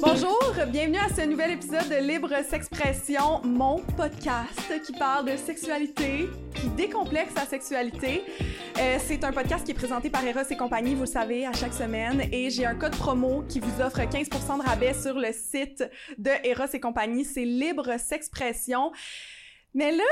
Bonjour, bienvenue à ce nouvel épisode de Libre S'expression, mon podcast qui parle de sexualité, qui décomplexe la sexualité. Euh, c'est un podcast qui est présenté par Eros et compagnie, vous le savez, à chaque semaine. Et j'ai un code promo qui vous offre 15% de rabais sur le site de Eros et compagnie. C'est Libre S'expression. Mais là,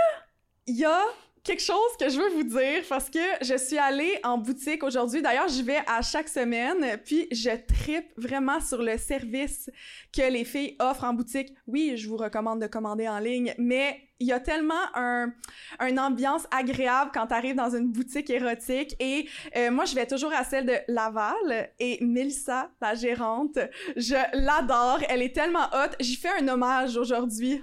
il y a quelque chose que je veux vous dire parce que je suis allée en boutique aujourd'hui. D'ailleurs, j'y vais à chaque semaine, puis je tripe vraiment sur le service que les filles offrent en boutique. Oui, je vous recommande de commander en ligne, mais il y a tellement un, une ambiance agréable quand tu arrives dans une boutique érotique. Et euh, moi, je vais toujours à celle de Laval. Et Melissa, la gérante, je l'adore. Elle est tellement hot. J'y fais un hommage aujourd'hui.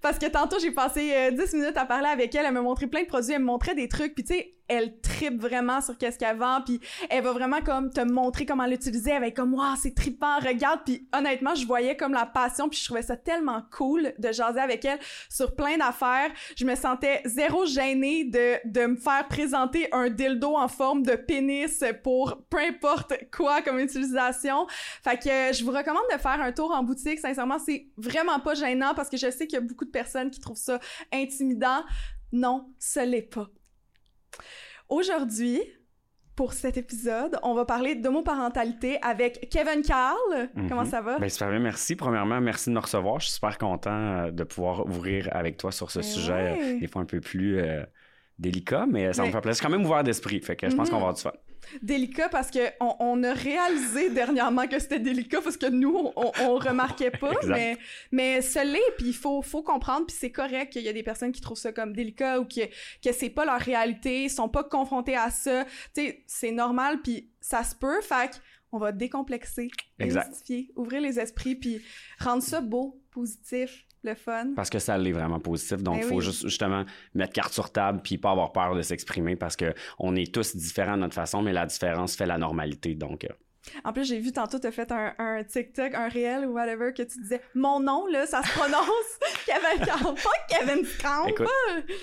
Parce que tantôt, j'ai passé euh, 10 minutes à parler avec elle. Elle m'a montré plein de produits. Elle me montrait des trucs. Puis, tu sais, elle tripe vraiment sur qu'est-ce qu'elle vend. Puis, elle va vraiment comme te montrer comment l'utiliser. Elle va comme, waouh, c'est trippant, regarde. Puis, honnêtement, je voyais comme la passion. Puis, je trouvais ça tellement cool de jaser avec elle sur plein d'affaires. Je me sentais zéro gênée de, de me faire présenter un dildo en forme de pénis pour peu importe quoi comme utilisation. Fait que je vous recommande de faire un tour en boutique. Sincèrement, c'est vraiment pas gênant parce que je sais qu'il y a beaucoup de personnes qui trouvent ça intimidant. Non, ce l'est pas. Aujourd'hui, pour cet épisode, on va parler d'homoparentalité avec Kevin Carl. Comment Mhm. ça va? Ben, super bien, merci. Premièrement, merci de me recevoir. Je suis super content euh, de pouvoir ouvrir avec toi sur ce Ben sujet, ouais. euh, des fois un peu plus euh, délicat, mais ça Ben- me fait plaisir. Je suis quand même ouvert d'esprit, fait que je pense Mhm. qu'on va avoir du fun. Délicat parce que on, on a réalisé dernièrement que c'était délicat parce que nous, on, on remarquait pas, mais, mais ce l'est, puis il faut, faut comprendre, puis c'est correct qu'il y a des personnes qui trouvent ça comme délicat ou que, que c'est pas leur réalité, sont pas confrontés à ça. Tu sais, c'est normal, puis ça se peut, fait on va décomplexer, Exact. ouvrir les esprits, puis rendre ça beau, positif, le fun. Parce que ça l'est vraiment positif. Donc, il Ben faut oui. juste justement mettre carte sur table puis pas avoir peur de s'exprimer parce que on est tous différents de notre façon, mais la différence fait la normalité. Donc, euh, En plus, j'ai vu tantôt, t'as fait un, un TikTok, un réel ou whatever, que tu disais « Mon nom, là, ça se prononce Kevin Carl, pas Kevin Scamp! écoute,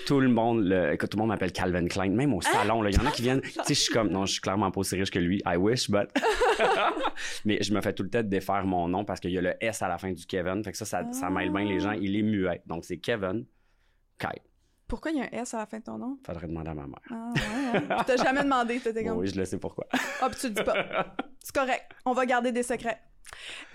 tout le monde, le, écoute, tout le monde m'appelle Calvin Klein, même au salon. Il y en a qui viennent. Tu sais, je suis comme, non, je suis clairement pas aussi riche que lui. I wish, but. mais je me fais tout le temps défaire mon nom parce qu'il y a le S à la fin du Kevin. Fait que ça, ça, ça mêle bien les gens. Il est muet. Donc, c'est Kevin Kai. Pourquoi il y a un S à la fin de ton nom? Faudrait demander à ma mère. Ah, ouais, T'as jamais demandé, t'étais Bon, comme... oui, je le sais pourquoi. Ah, puis tu le dis pas. C'est correct, on va garder des secrets.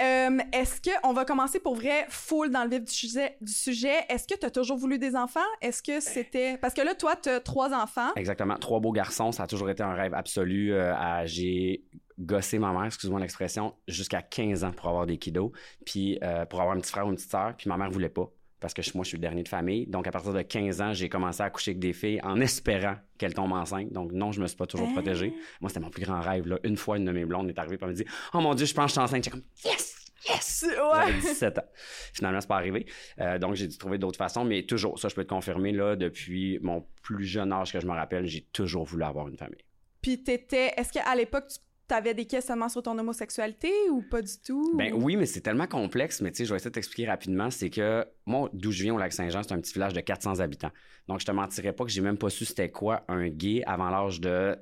Euh, Est-ce que, on va commencer pour vrai, full dans le vif du sujet. Du sujet. Est-ce que t'as toujours voulu des enfants? Est-ce que c'était... Parce que là, toi, t'as trois enfants. Exactement. Trois beaux garçons, ça a toujours été un rêve absolu. Euh, J'ai gossé ma mère, excuse-moi l'expression, jusqu'à 15 ans pour avoir des kiddos, puis euh, pour avoir un petit frère ou une petite sœur, puis ma mère voulait pas. Parce que moi, je suis le dernier de famille. Donc, à partir de 15 ans, j'ai commencé à coucher avec des filles en espérant qu'elles tombent enceintes. Donc, non, je me suis pas toujours Hein? protégé. Moi, c'était mon plus grand rêve. Là. Une fois, une de mes blondes est arrivée et elle me dit Oh mon Dieu, je pense que je suis enceinte. J'étais comme Yes! Yes! Ouais. 17 ans. Finalement, c'est pas arrivé. Euh, donc, j'ai dû trouver d'autres façons, mais toujours, ça, je peux te confirmer, là, depuis mon plus jeune âge que je me rappelle, j'ai toujours voulu avoir une famille. Puis t'étais... Est-ce qu'à l'époque, tu avais des questionnements sur ton homosexualité ou pas du tout? Ben oui, mais c'est tellement complexe, mais tu sais, je vais essayer de t'expliquer rapidement, c'est que moi, d'où je viens au Lac-Saint-Jean, c'est un petit village de 400 habitants. Donc, je te mentirais pas que j'ai même pas su c'était quoi un gay avant l'âge de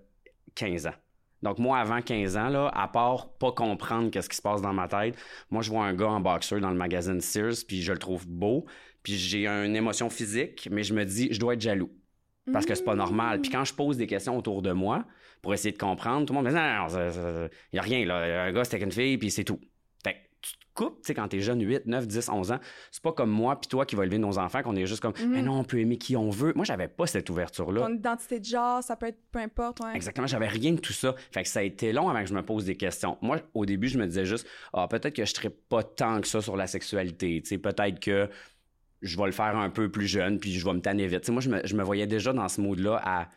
15 ans. Donc, moi, avant 15 ans, là, à part pas comprendre qu'est-ce qui se passe dans ma tête, moi, je vois un gars en boxeur dans le magazine Sears, puis je le trouve beau, puis j'ai une émotion physique, mais je me dis, je dois être jaloux. parce que c'est pas normal. Puis quand je pose des questions autour de moi pour essayer de comprendre, tout le monde me dit non, non, il y a rien là, un gars c'est avec une fille puis c'est tout. Fait que tu te coupes, tu sais quand t'es jeune 8, 9, 10, 11 ans, c'est pas comme moi puis toi qui va élever nos enfants qu'on est juste comme Mhm. mais non, on peut aimer qui on veut. Moi, j'avais pas cette ouverture là. Ton identité de genre, ça peut être peu importe, ouais. Exactement, j'avais rien de tout ça. Fait que ça a été long avant que je me pose des questions. Moi, au début, je me disais juste, ah, peut-être que je serais pas tant que ça sur la sexualité. Tu sais, peut-être que je vais le faire un peu plus jeune, puis je vais me tanner vite. Tu sais, moi, je me, je me voyais déjà dans ce mood-là à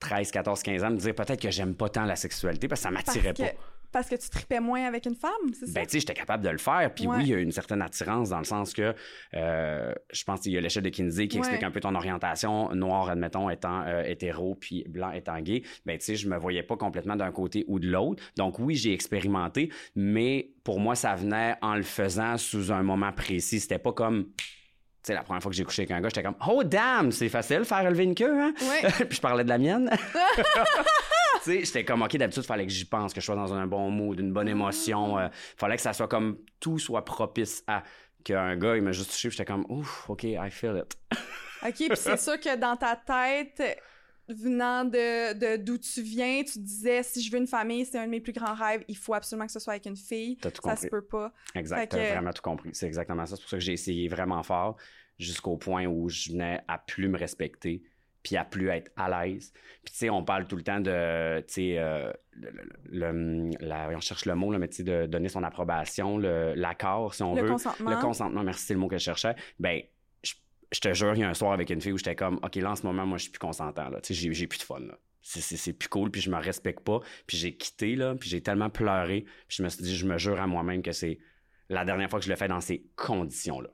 13, 14, 15 ans, me dire peut-être que j'aime pas tant la sexualité parce que ça m'attirait pas. parce que tu tripais moins avec une femme, c'est ça? Ben, tu sais, j'étais capable de le faire. Puis Ouais. oui, il y a une certaine attirance dans le sens que euh, je pense qu'il y a l'échelle de Kinsey qui explique un peu ton orientation, noir, admettons, étant euh, hétéro, puis blanc étant gay. Ben, tu sais, je me voyais pas complètement d'un côté ou de l'autre. Donc oui, j'ai expérimenté, mais pour moi, ça venait en le faisant sous un moment précis. C'était pas comme sais, la première fois que j'ai couché avec un gars, j'étais comme Oh damn, c'est facile faire relever une queue, hein? Ouais. puis je parlais de la mienne. tu sais, j'étais comme OK, d'habitude, il fallait que j'y pense, que je sois dans un bon mood, une bonne émotion. Ah. euh, fallait que ça soit comme tout soit propice à qu'un gars, il m'a juste touché, j'étais comme Ouf, OK, I feel it. OK, puis c'est sûr que dans ta tête, venant de d'où tu viens, tu disais si je veux une famille, c'est un de mes plus grands rêves, il faut absolument que ce soit avec une fille. T'as tout Ça compris. se peut pas. Exact, t'as que- vraiment tout compris. C'est exactement ça. C'est pour ça que j'ai essayé vraiment fort jusqu'au point où je venais à plus me respecter puis à plus être à l'aise. Puis tu sais, on parle tout le temps de, tu sais, euh, le, le- le- la- on cherche le mot, là, mais tu sais, de donner son approbation, le- l'accord, si on Le veut. consentement. Le consentement, merci, c'est le mot que je cherchais. Ben, je, te jure, il y a un soir avec une fille où j'étais comme, OK, là, en ce moment, moi, je suis plus consentant, là. Tu sais, j'ai- plus de fun, là. C'est- plus cool, puis je me respecte pas. Puis j'ai quitté, là, puis j'ai tellement pleuré. Puis je me suis dit, je me jure à moi-même que c'est la dernière fois que je le fais dans ces conditions-là.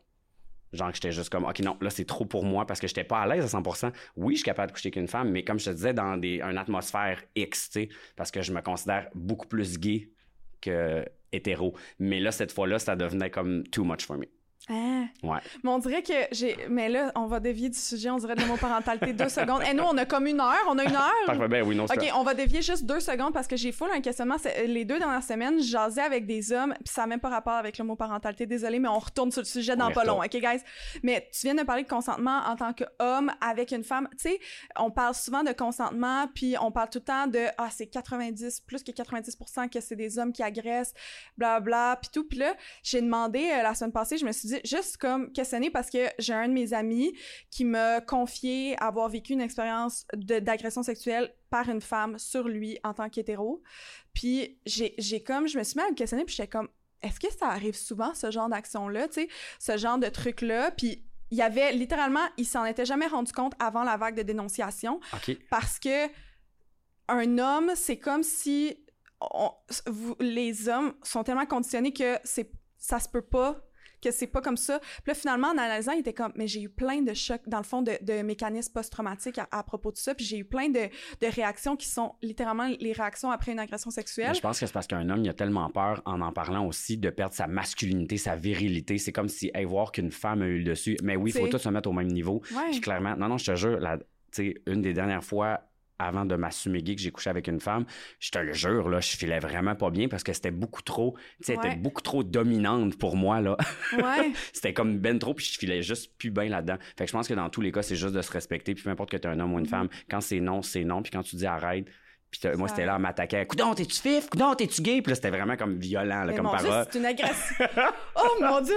Genre que j'étais juste comme, OK, non, là, c'est trop pour moi parce que j'étais pas à l'aise à 100%. Oui, je suis capable de coucher avec une femme, mais comme je te disais, dans des, une atmosphère X, tu sais, parce que je me considère beaucoup plus gay que hétéro. Mais là, cette fois-là, ça devenait comme too much for me. Ah. Ouais. Mais on dirait que j'ai. Mais là, on va dévier du sujet, on dirait de l'homoparentalité deux secondes. Et nous, on a comme une heure, on a une heure? Parfait, ben oui, non, c'est OK, on va dévier juste deux secondes parce que j'ai full un questionnement. Les deux dernières semaines, je jasais avec des hommes, puis ça n'a même pas rapport avec l'homoparentalité. Désolée, mais on retourne sur le sujet dans pas long. OK, guys? Mais tu viens de parler de consentement en tant qu'homme avec une femme. Tu sais, on parle souvent de consentement, puis on parle tout le temps de Ah, c'est 90, plus que 90% que c'est des hommes qui agressent, bla bla, puis tout. Puis là, j'ai demandé euh, la semaine passée, je me suis dit, juste comme questionner parce que j'ai un de mes amis qui m'a confié avoir vécu une expérience d'agression sexuelle par une femme sur lui en tant qu'hétéro. Puis j'ai comme, je me suis mis à me questionner, puis j'étais comme, est-ce que ça arrive souvent, ce genre d'action-là, tu sais, ce genre de truc-là? Puis il y avait littéralement, il s'en était jamais rendu compte avant la vague de dénonciation parce que un homme, c'est comme si on- vous- les hommes sont tellement conditionnés que c'est ça se peut pas que c'est pas comme ça. Puis là, finalement, en analysant, il était comme, mais j'ai eu plein de chocs, dans le fond, de, de mécanismes post-traumatiques à, à propos de ça. Puis j'ai eu plein de, de réactions qui sont littéralement les réactions après une agression Mais sexuelle. je pense que c'est parce qu'un homme, il a tellement peur, en en parlant aussi, de perdre sa masculinité, sa virilité. C'est comme si, hey, voir qu'une femme a eu le dessus. Mais oui, il faut tous se mettre au même niveau. Ouais. Puis clairement, non, non, je te jure, la, une des dernières fois avant de m'assumer gay que j'ai couché avec une femme, je te le jure, là, je filais vraiment pas bien parce que c'était beaucoup trop, tu sais, Ouais. était beaucoup trop dominante pour moi, là. Ouais. c'était comme ben trop, puis je filais juste plus bien là-dedans. Fait que je pense que dans tous les cas, c'est juste de se respecter, puis peu importe que tu es un homme ou une Mhm. femme, quand c'est non, c'est non, puis quand tu dis arrête, puis moi, c'était là à m'attaquer. Coudon, t'es-tu fif? Coudon, t'es-tu gay? Puis là, c'était vraiment comme violent, là, comme mon parole. c'est une agression. oh mon Dieu!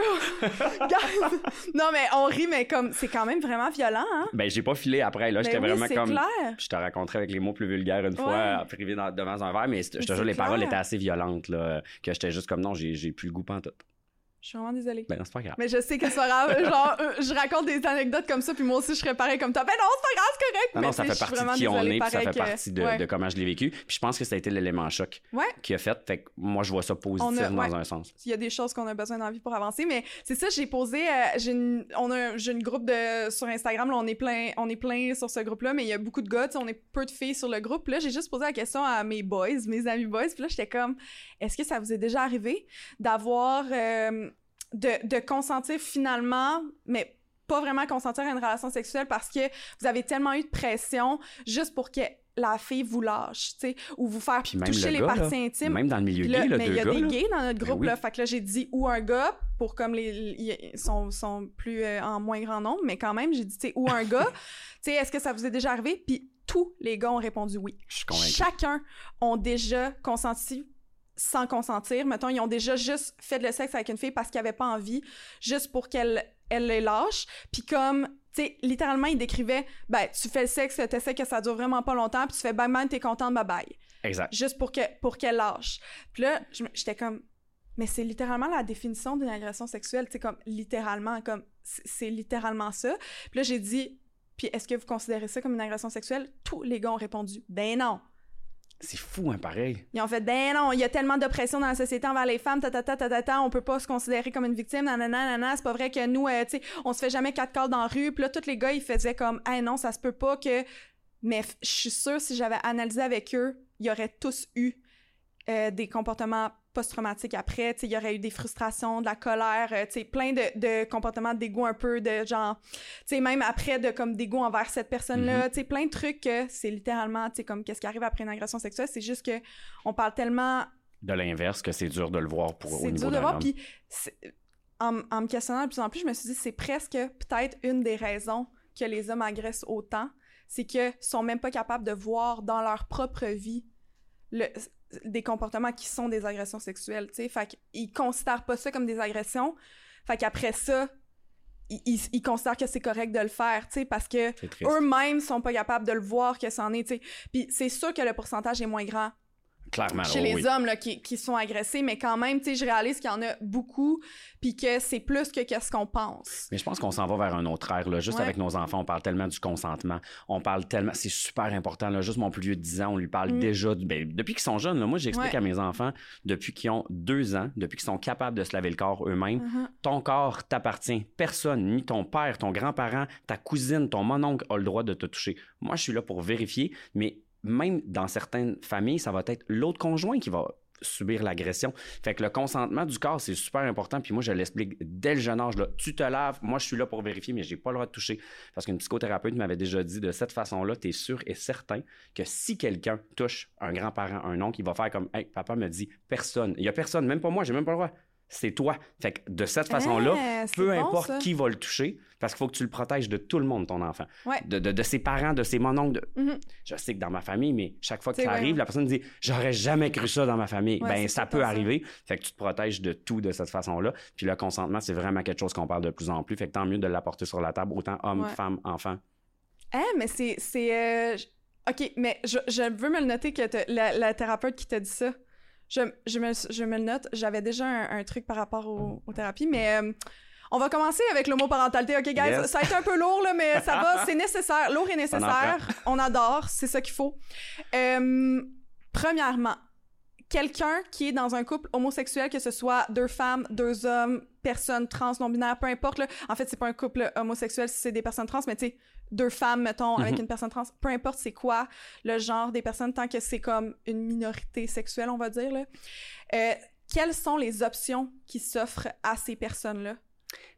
Non, mais on rit, mais comme, c'est quand même vraiment violent, hein? Ben, j'ai pas filé après. Là, Ben j'étais oui, vraiment comme. clair. Je te raconterai avec les mots plus vulgaires une fois, Ouais. privé dans- devant un verre, mais je te jure, les paroles étaient assez violentes, là, que j'étais juste comme non, j'ai plus le goût tout. Je suis vraiment désolée. Ben, non, c'est pas grave. Mais je sais que c'est pas grave. Genre, euh, je raconte des anecdotes comme ça, puis moi aussi, je serais pareil comme toi. Ben non, c'est pas grave, c'est correct. Non, mais non, ça fait partie de qui on est, puis ça fait que- partie de, ouais. de comment je l'ai vécu. Puis je pense que ça a été l'élément choc Ouais. qui a fait. Fait que moi, je vois ça positif a- dans ouais. un sens. Il y a des choses qu'on a besoin d'envie pour avancer, mais c'est ça, j'ai posé, euh, j'ai une, on a, j'ai une groupe de, sur Instagram, là, on est plein, on est plein sur ce groupe-là, mais il y a beaucoup de gars, on est peu de filles sur le groupe. Puis là, j'ai juste posé la question à mes boys, mes amis boys, puis là, j'étais comme, est-ce que ça vous est déjà arrivé d'avoir, euh, de, de consentir finalement, mais pas vraiment consentir à une relation sexuelle parce que vous avez tellement eu de pression juste pour que la fille vous lâche, tu sais, ou vous faire Puis toucher le les gars, là, parties intimes. Même dans le milieu gay, là, mais il y a gars. des là. gays dans notre Ben groupe, oui. là. Fait que là, j'ai dit ou un gars, pour comme les. Ils sont, sont plus euh, en moins grand nombre, mais quand même, j'ai dit, tu sais, ou un gars. Tu sais, est-ce que ça vous est déjà arrivé? Puis tous les gars ont répondu oui. Je suis. Chacun ont déjà consenti sans consentir. Mettons, ils ont déjà juste fait le sexe avec une fille parce qu'ils n'avaient pas envie, juste pour qu'elle elle les lâche. Puis comme, tu sais, littéralement, ils décrivaient, ben, tu fais le sexe, t'essaies que ça dure vraiment pas longtemps, puis tu fais bang bang, t'es contente, bye bye Exact. juste pour que pour qu'elle lâche. Puis là, j'étais comme mais c'est littéralement la définition d'une agression sexuelle, tu sais comme littéralement comme c'est c'est littéralement ça. Puis là j'ai dit puis est-ce que vous considérez ça comme une agression sexuelle? Tous les gars ont répondu ben non. C'est fou, hein, pareil. Ils ont fait ben non, il y a tellement d'oppression dans la société envers les femmes, ta ta ta ta ta, ta on peut pas se considérer comme une victime, nanana nanana, c'est pas vrai que nous euh, tu sais, on se fait jamais quatre calls dans la rue. Puis là tous les gars ils faisaient comme ah non, ça se peut pas que mais je suis sûre si j'avais analysé avec eux, ils auraient tous eu euh, des comportements post-traumatique après. Il y aurait eu des frustrations, de la colère, euh, plein de, de comportements d'égo un peu, de genre, même après, de comme d'égo envers cette personne-là, mm-hmm. plein de trucs que c'est littéralement, comme qu'est-ce qui arrive après une agression sexuelle, c'est juste que on parle tellement... De l'inverse, que c'est dur de le voir pour, au niveau de le voir, puis en, en, me questionnant de plus en plus, je me suis dit, c'est presque peut-être une des raisons que les hommes agressent autant, c'est qu'ils sont même pas capables de voir dans leur propre vie le, des comportements qui sont des agressions sexuelles, tu sais. Fait qu'ils considèrent pas ça comme des agressions. Fait qu'après ça, ils, ils, considèrent que c'est correct de le faire, tu sais, parce que eux-mêmes sont pas capables de le voir que c'en est, tu sais. Puis c'est sûr que le pourcentage est moins grand chez les hommes là, qui, qui, sont agressés, mais quand même, tu sais, je réalise qu'il y en a beaucoup, puis que c'est plus que qu'est-ce qu'on pense. Mais je pense qu'on s'en va vers un autre ère, là. Juste avec nos enfants, on parle tellement du consentement. On parle tellement, c'est super important, là. Juste mon plus vieux de 10 ans, on lui parle mm. déjà, ben, depuis qu'ils sont jeunes, là, moi, j'explique à mes enfants, depuis qu'ils ont deux ans, depuis qu'ils sont capables de se laver le corps eux-mêmes, mm-hmm. ton corps t'appartient. Personne, ni ton père, ton grand-parent, ta cousine, ton mononcle a le droit de te toucher. Moi, je suis là pour vérifier, mais même dans certaines familles, ça va être l'autre conjoint qui va subir l'agression. Fait que le consentement du corps, c'est super important. Puis moi, je l'explique dès le jeune âge. Là, tu te laves, moi, je suis là pour vérifier, mais j'ai pas le droit de toucher. Parce qu'une psychothérapeute m'avait déjà dit de cette façon-là, tu es sûr et certain que si quelqu'un touche un grand-parent, un oncle, il va faire comme Hey, papa me dit personne. Il y a personne, même pas moi, j'ai même pas le droit c'est toi. Fait que de cette façon-là, eh, peu importe qui va le toucher, parce qu'il faut que tu le protèges de tout le monde, ton enfant. De, ses parents, de ses mononcles. De... Mm-hmm. Je sais que dans ma famille, mais chaque fois que ça arrive, la personne dit J'aurais jamais cru ça dans ma famille. ben, ça peut arriver. Fait que tu te protèges de tout de cette façon-là. Puis le consentement, c'est vraiment quelque chose qu'on parle de plus en plus. Fait que tant mieux de l'apporter sur la table, autant hommes, femmes, enfants. Eh, mais c'est. Euh, OK, mais je, veux me le noter que la, la thérapeute qui t'a dit ça. Je, je, me, je me le note. J'avais déjà un, truc par rapport aux thérapies, mais euh, on va commencer avec l'homoparentalité. OK, guys? Ça a été un peu lourd, là, mais ça va. C'est nécessaire. Lourd et nécessaire. On adore. C'est ça qu'il faut. Euh, premièrement, quelqu'un qui est dans un couple homosexuel, que ce soit deux femmes, deux hommes, personnes trans, non-binaires, peu importe. Là. En fait, c'est pas un couple homosexuel si c'est des personnes trans, mais tu sais, deux femmes, mettons, avec mhm. une personne trans, peu importe c'est quoi le genre des personnes, tant que c'est comme une minorité sexuelle, on va dire, là. Euh, quelles sont les options qui s'offrent à ces personnes-là?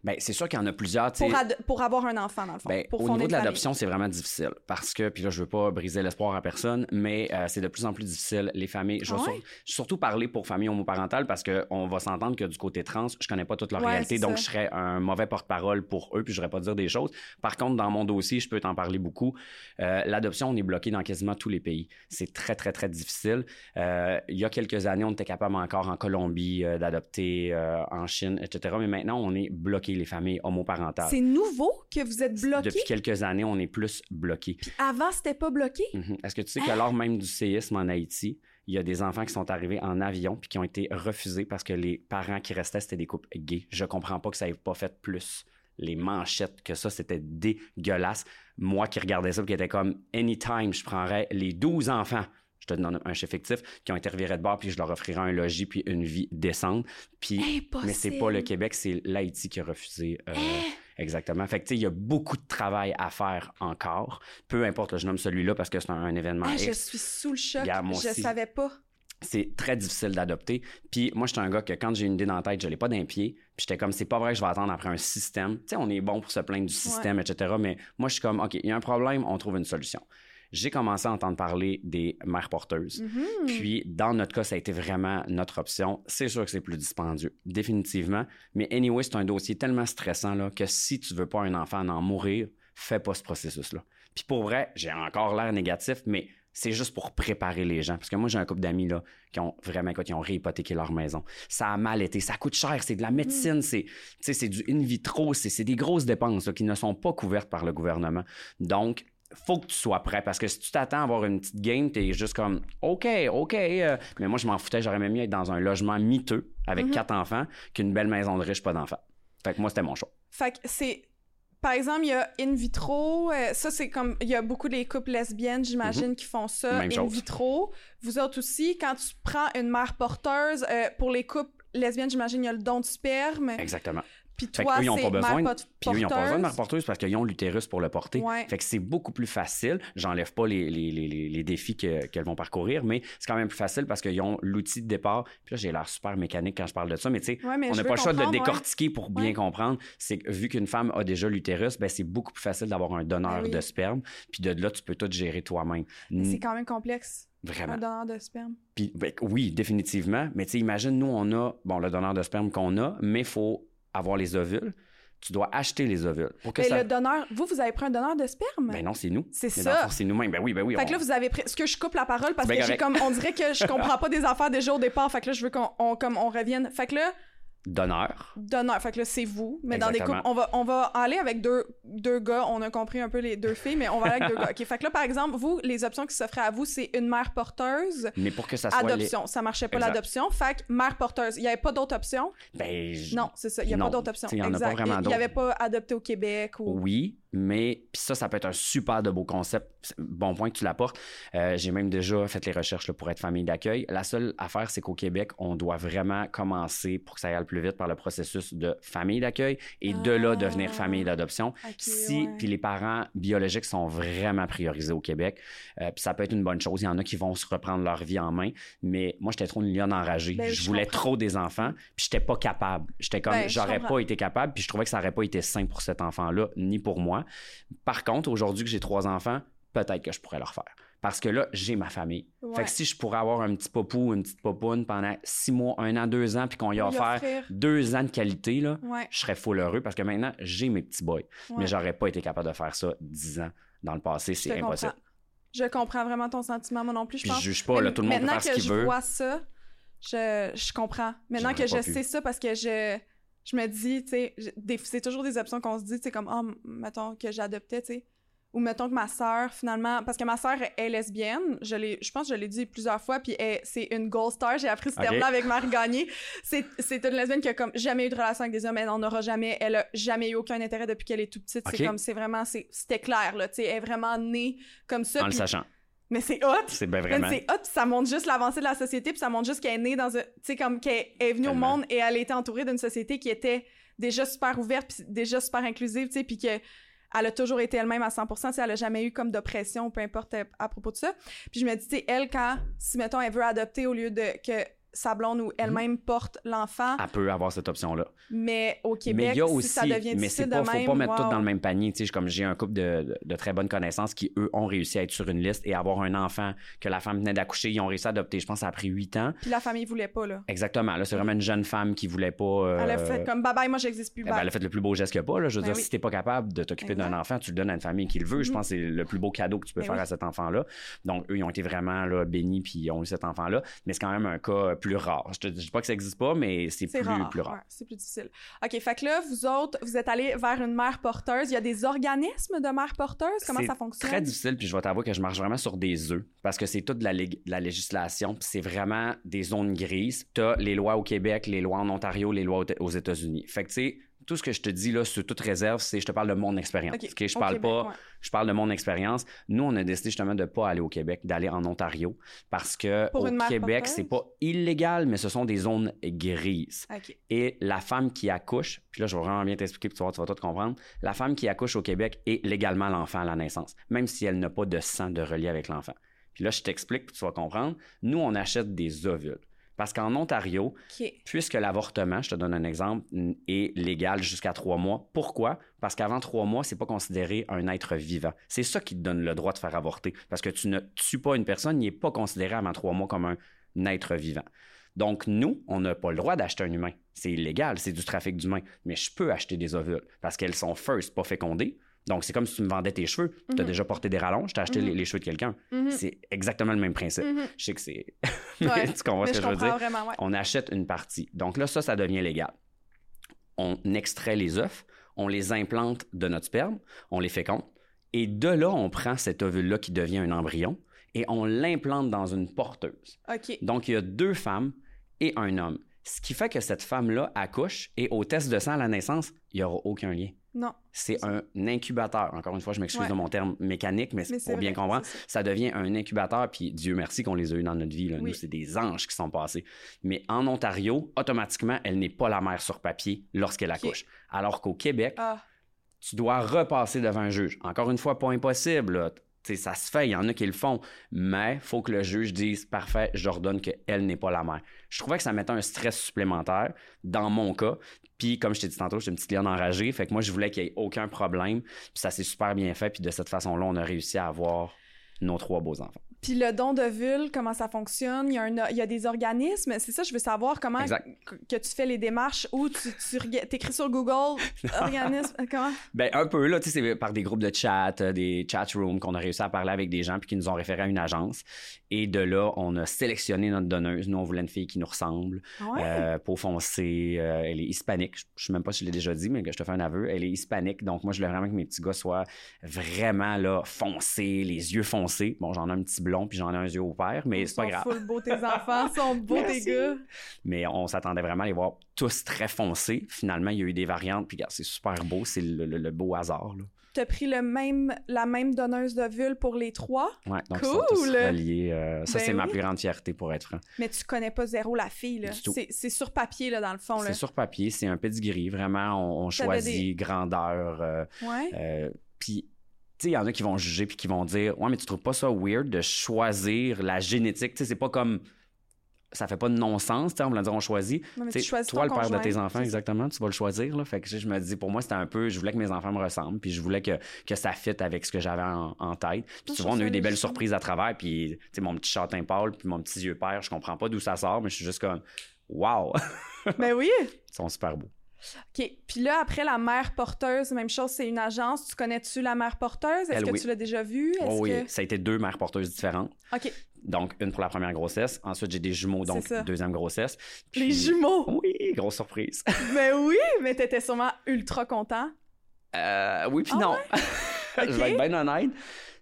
Bien, c'est sûr qu'il y en a plusieurs. Pour, pour, avoir un enfant, dans le fond. Ben, au niveau de l'adoption, c'est vraiment difficile. Parce que, puis là, je veux pas briser l'espoir à personne, mais euh, c'est de plus en plus difficile. Les familles, je vais surtout parler pour familles homoparentales parce qu'on va s'entendre que du côté trans, je connais pas toute leur réalité, donc je serais un mauvais porte-parole pour eux, puis je voudrais pas dire des choses. Par contre, dans mon dossier, je peux t'en parler beaucoup. Euh, l'adoption, on est bloqué dans quasiment tous les pays. C'est très, très, très difficile. Euh, il y a quelques années, on était capable encore en Colombie d'adopter, en Chine, etc. Mais maintenant, on est bloqué les familles homoparentales. C'est nouveau que vous êtes bloqué? Depuis quelques années, on est plus bloqué. avant, c'était pas bloqué? Mhm. Est-ce que tu sais que lors même du séisme en Haïti, il y a des enfants qui sont arrivés en avion puis qui ont été refusés parce que les parents qui restaient, c'était des couples gays? Je comprends pas que ça ait pas fait plus les manchettes que ça, c'était dégueulasse. Moi qui regardais ça, qui était comme anytime, je prendrais les 12 enfants je te donne un chef fictif, qui ont été revirés de bord, puis je leur offrirai un logis, puis une vie décente. Puis, mais c'est pas le Québec, c'est l'Haïti qui a refusé. Euh, hein? Exactement. Fait que, tu sais, il y a beaucoup de travail à faire encore. Peu importe, je nomme celui-là parce que c'est un, événement. Ah, je suis sous le choc. je savais pas. C'est très difficile d'adopter. Puis moi, j'étais un gars que quand j'ai une idée dans la tête, je l'ai pas d'un pied. Puis j'étais comme, c'est pas vrai que je vais attendre après un système. Tu sais, on est bon pour se plaindre du système, etc. Mais moi, je suis comme, OK, il y a un problème, on trouve une solution j'ai commencé à entendre parler des mères porteuses. Mm-hmm. Puis, dans notre cas, ça a été vraiment notre option. C'est sûr que c'est plus dispendieux, définitivement. Mais anyway, c'est un dossier tellement stressant là, que si tu veux pas un enfant en mourir, fais pas ce processus-là. Puis pour vrai, j'ai encore l'air négatif, mais c'est juste pour préparer les gens. Parce que moi, j'ai un couple d'amis là, qui ont vraiment qui ont réhypothéqué leur maison. Ça a mal été, ça coûte cher, c'est de la médecine, mm. c'est, c'est du in vitro, c'est, des grosses dépenses qui ne sont pas couvertes par le gouvernement. Donc, faut que tu sois prêt parce que si tu t'attends à avoir une petite game, t'es juste comme OK, OK. Euh. mais moi, je m'en foutais, j'aurais même mieux être dans un logement miteux avec mhm. quatre enfants qu'une belle maison de riche, pas d'enfants. Fait que moi, c'était mon choix. Fait que c'est. Par exemple, il y a in vitro. Euh, ça, c'est comme. Il y a beaucoup des couples lesbiennes, j'imagine, mhm. qui font ça. in vitro. Vous autres aussi, quand tu prends une mère porteuse, euh, pour les couples lesbiennes, j'imagine, il y a le don de sperme. Exactement. Puis toi, ils ont c'est pas besoin, puis eux, ils n'ont pas besoin de mère porteuse? parce qu'ils ont l'utérus pour le porter. Ouais. Fait que c'est beaucoup plus facile. J'enlève pas les, les, les, les- défis que- qu'elles vont parcourir, mais c'est quand même plus facile parce qu'ils ont l'outil de départ. Puis là, j'ai l'air super mécanique quand je parle de ça, mais tu sais, Ouais, on n'a pas le choix de le ouais. décortiquer pour bien comprendre. C'est que vu qu'une femme a déjà l'utérus, ben, c'est beaucoup plus facile d'avoir un donneur Ben oui. de sperme. Puis de là, tu peux tout gérer toi-même. C'est quand même complexe, Vraiment. un donneur de sperme. Puis, ben, oui, définitivement. Mais tu imagine, nous, on a, bon, le donneur de sperme qu'on a, mais il faut avoir les ovules. Tu dois acheter les ovules. Pour que Mais ça... le donneur, vous, vous avez pris un donneur de sperme? Ben non, c'est nous. C'est ça. C'est nous-mêmes. Ben oui, ben oui. Fait on- que là, vous avez pris. Est-ce que je coupe la parole parce que j'ai comme. On dirait que je comprends pas des affaires déjà au départ. Fait que là, je veux qu'on on- comme on revienne. Fait que là, Donneur. donneur. Fait que là, c'est vous. Mais dans des couples, on va, on va aller avec deux, deux gars. On a compris un peu les deux filles, mais on va aller avec deux gars. Fait que là, par exemple, vous, les options qui s'offraient à vous, c'est une mère porteuse. Mais pour que ça soit... les- Adoption, ça marchait pas l'adoption. Fait que mère porteuse, il y avait pas d'autres options. Ben, je- Non, c'est ça, il y a Non. pas d'autres options. T'sais, il y en a pas vraiment Il y d'autres. avait pas adopté au Québec ou Oui, mais puis ça, ça peut être un super de beau concept. Bon point que tu l'apportes. Euh, J'ai même déjà fait les recherches là, pour être famille d'accueil. La seule affaire, c'est qu'au Québec, on doit vraiment commencer pour que ça aille le plus vite par le processus de famille d'accueil et de là Ah. devenir famille d'adoption. Si puis les parents biologiques sont vraiment priorisés au Québec, euh, puis ça peut être une bonne chose. Il y en a qui vont se reprendre leur vie en main, mais moi j'étais trop une lionne enragée. Ben, je, je voulais trop des enfants, puis j'étais pas capable. J'étais comme Ben, j'aurais pas été capable, puis je trouvais que ça aurait pas été sain pour cet enfant-là ni pour moi. Par contre, aujourd'hui que j'ai trois enfants, peut-être que je pourrais leur faire. Parce que là, j'ai ma famille. Ouais. Fait que si je pourrais avoir un petit popou, une petite popoune pendant six mois, un an, deux ans, puis qu'on y a offert deux ans de qualité, là, Ouais, je serais full heureux parce que maintenant, j'ai mes petits boys. ouais. Mais j'aurais pas été capable de faire ça dix ans dans le passé. Je C'est impossible. comprends. Je comprends vraiment ton sentiment, moi non plus, je Puis je juge pas, là, tout le monde peut maintenant faire ce que qu'il je veut. vois ça, je, je comprends. Maintenant que je pu. sais ça, parce que je, je me dis, tu sais, je- c'est toujours des options qu'on se dit, tu sais, comme, oh, mettons que j'adoptais, tu sais. Ou mettons que ma sœur, finalement, parce que ma sœur est lesbienne, je, l'ai, je pense que je l'ai dit plusieurs fois, puis c'est une gold star, j'ai appris ce Ok. terme-là avec Marie Gagné. C'est, une lesbienne qui a comme jamais eu de relation avec des hommes, elle n'en aura jamais, elle a jamais eu aucun intérêt depuis qu'elle est toute petite. C'est comme, c'est vraiment, c'était clair, là, tu sais, elle est vraiment née comme ça. En le sachant. mais c'est hot! C'est bien Man, vraiment. C'est hot, ça montre juste l'avancée de la société, puis ça montre juste qu'elle est née dans un. Tu sais, comme qu'elle est venue au monde et elle été entourée d'une société qui était déjà super ouverte, puis déjà super inclusive, tu sais, puis que. Elle a toujours été elle-même à 100%, tu sais, elle a jamais eu comme d'oppression, peu importe euh, à propos de ça. Puis je me dis, elle, quand, si mettons, elle veut adopter au lieu de que sa blonde ou elle-même porte l'enfant, Elle peut avoir cette option-là. mais au Mais Québec, il y a si aussi, ça devient mais c'est pas, de faut même, pas mettre tout dans le même panier. Tu sais, comme j'ai un couple de, de- de très bonnes connaissances qui, eux, ont réussi à être sur une liste et avoir un enfant que la femme venait d'accoucher. Ils ont réussi à adopter. Je pense que ça a pris huit ans. Puis la famille voulait pas, là. Exactement. Là, c'est vraiment une jeune femme qui voulait pas. euh, Elle a fait comme, bye-bye, moi, j'existe plus, eh ben, bye. elle a fait le plus beau geste a pas. Là. Je veux Ben dire, oui. si t'es pas capable de t'occuper d'un enfant, tu le donnes à une famille qui le veut. Je Mhm. pense que c'est le plus beau cadeau que tu peux Ben faire oui. à cet enfant-là. Donc, eux, ils ont été vraiment là, bénis puis ils ont eu cet enfant-là. Mais c'est quand même un cas plus rare. Je te dis pas que ça existe pas, mais c'est C'est plus rare. plus rare. ouais, c'est plus difficile. OK, fait que là, vous autres, vous êtes allés vers une mère porteuse. Il y a des organismes de mères porteuses? Comment C'est ça fonctionne? Très difficile, puis je vais t'avouer que je marche vraiment sur des œufs parce que c'est toute de la, lég- la législation, puis c'est vraiment des zones grises. Tu as les lois au Québec, les lois en Ontario, les lois aux- aux États-Unis. Fait que tu sais, tout ce que je te dis là, sur toute réserve, c'est je te parle de mon expérience. OK, OK, Je parle Québec, pas, ouais. je parle de mon expérience. Nous, on a décidé justement de pas aller au Québec, d'aller en Ontario parce que Pour au Québec, c'est pas illégal, mais ce sont des zones grises. Et la femme qui accouche, puis là, je vais vraiment bien t'expliquer, puis tu vas, tu vas tout comprendre. La femme qui accouche au Québec est légalement l'enfant à la naissance, même si elle n'a pas de sang de relié avec l'enfant. Puis là, je t'explique, puis tu vas comprendre. Nous, on achète des ovules. Parce qu'en Ontario, puisque l'avortement, je te donne un exemple, est légal jusqu'à trois mois. Pourquoi? Parce qu'avant trois mois, c'est pas considéré un être vivant. C'est ça qui te donne le droit de faire avorter. Parce que tu ne tues pas une personne, il n'est pas considéré avant trois mois comme un être vivant. Donc, nous, on n'a pas le droit d'acheter un humain. C'est illégal, c'est du trafic d'humains. Mais je peux acheter des ovules parce qu'elles sont first, pas fécondées. Donc, c'est comme si tu me vendais tes cheveux. Tu as Mhm. déjà porté des rallonges, tu as acheté Mhm. les, les cheveux de quelqu'un. Mhm. C'est exactement le même principe. Je sais que c'est. Ouais. tu comprends ce que je veux dire? vraiment, ouais. on achète une partie. Donc là, ça, ça devient légal. On extrait les œufs, on les implante de notre sperme, on les féconde, et de là, on prend cet ovule-là qui devient un embryon et on l'implante dans une porteuse. OK. Donc, il y a deux femmes et un homme. Ce qui fait que cette femme-là accouche et au test de sang à la naissance, il n'y aura aucun lien. Non. C'est un incubateur. Encore une fois, je m'excuse Ouais. de mon terme mécanique, mais, Mais pour bien vrai, comprendre. ça. Ça devient un incubateur, puis Dieu merci qu'on les a eu dans notre vie. là. Oui. Nous, c'est des anges qui sont passés. Mais en Ontario, automatiquement, elle n'est pas la mère sur papier lorsqu'elle accouche. Alors qu'au Québec, Ah, tu dois repasser devant un juge. Encore une fois, pas impossible. là. Ça se fait, il y en a qui le font, mais faut que le juge dise parfait, j'ordonne qu'elle n'est pas la mère. Je trouvais que ça mettait un stress supplémentaire dans mon cas. Puis, comme je t'ai dit tantôt, j'étais une petite lionne enragée. Fait que moi, je voulais qu'il n'y ait aucun problème. Puis, ça s'est super bien fait. Puis, de cette façon-là, on a réussi à avoir nos trois beaux enfants. Puis le don de vulve, comment ça fonctionne? Il y a, un- il y a des organismes. C'est ça, je veux savoir comment Exact. que, tu fais les démarches ou tu, tu t'écris sur Google organisme. comment? Ben, un peu, là, tu sais, c'est par des groupes de chat, euh, des chat rooms qu'on a réussi à parler avec des gens puis qui nous ont référé à une agence. Et de là, on a sélectionné notre donneuse. Nous, on voulait une fille qui nous ressemble. Ah Ouais? Euh, peau foncée, euh, elle est hispanique. Je, je sais même pas si je l'ai déjà dit, mais que je te fais un aveu. Elle est hispanique. Donc, moi, je voulais vraiment que mes petits gars soient vraiment là, foncés, les yeux foncés. Bon, j'en ai un petit blond puis j'en ai un yeux père, mais Ils c'est pas sont grave. full beaux tes enfants, ils sont beaux tes gars. Mais on s'attendait vraiment à les voir tous très foncés. Finalement, il y a eu des variantes. Puis, regarde, c'est super beau. C'est le, le- le beau hasard. Là. T'as pris le même, la même donneuse de vulve pour les trois, Ouais, donc ils sont tous Cool! reliés. euh, ça, Ben c'est ma oui. plus grande fierté, pour être franc. mais tu connais pas zéro la fille. là. C'est c'est sur papier, là, dans le fond. Là. C'est sur papier, c'est un pedigree. Vraiment, on, choisit des- grandeur. euh, Ouais. Euh, puis, tu il y en a qui vont juger puis qui vont dire Ouais, mais tu trouves pas ça weird de choisir la génétique? Tu sais, c'est pas comme. Ça fait pas de non-sens, tu sais, on va dire on choisit. Mais Tu toi, ton le père de tes enfants, exactement, tu vas le choisir. Là. Fait que je me dis, pour moi, c'était un peu. Je voulais que mes enfants me ressemblent, puis je voulais que, que ça fitte avec ce que j'avais en, en tête. Puis vois, on a eu des belles surprises à travers, puis mon petit châtain pâle, puis mon petit yeux père, je comprends pas d'où ça sort, mais je suis juste comme Wow! Ben oui. Ils sont super beaux. OK. Puis là, après, la mère porteuse, même chose, c'est une agence. Tu connais-tu la mère porteuse? Est-ce que oui. tu l'as déjà vue? Oh oui, que... ça a été deux mères porteuses différentes. OK. Donc, une pour la première grossesse. Ensuite, j'ai des jumeaux, donc deuxième grossesse. Les jumeaux! Oui, grosse surprise. Ben oui, mais t'étais sûrement ultra content. Euh, oui, puis Ah non. Je vais être bien honnête.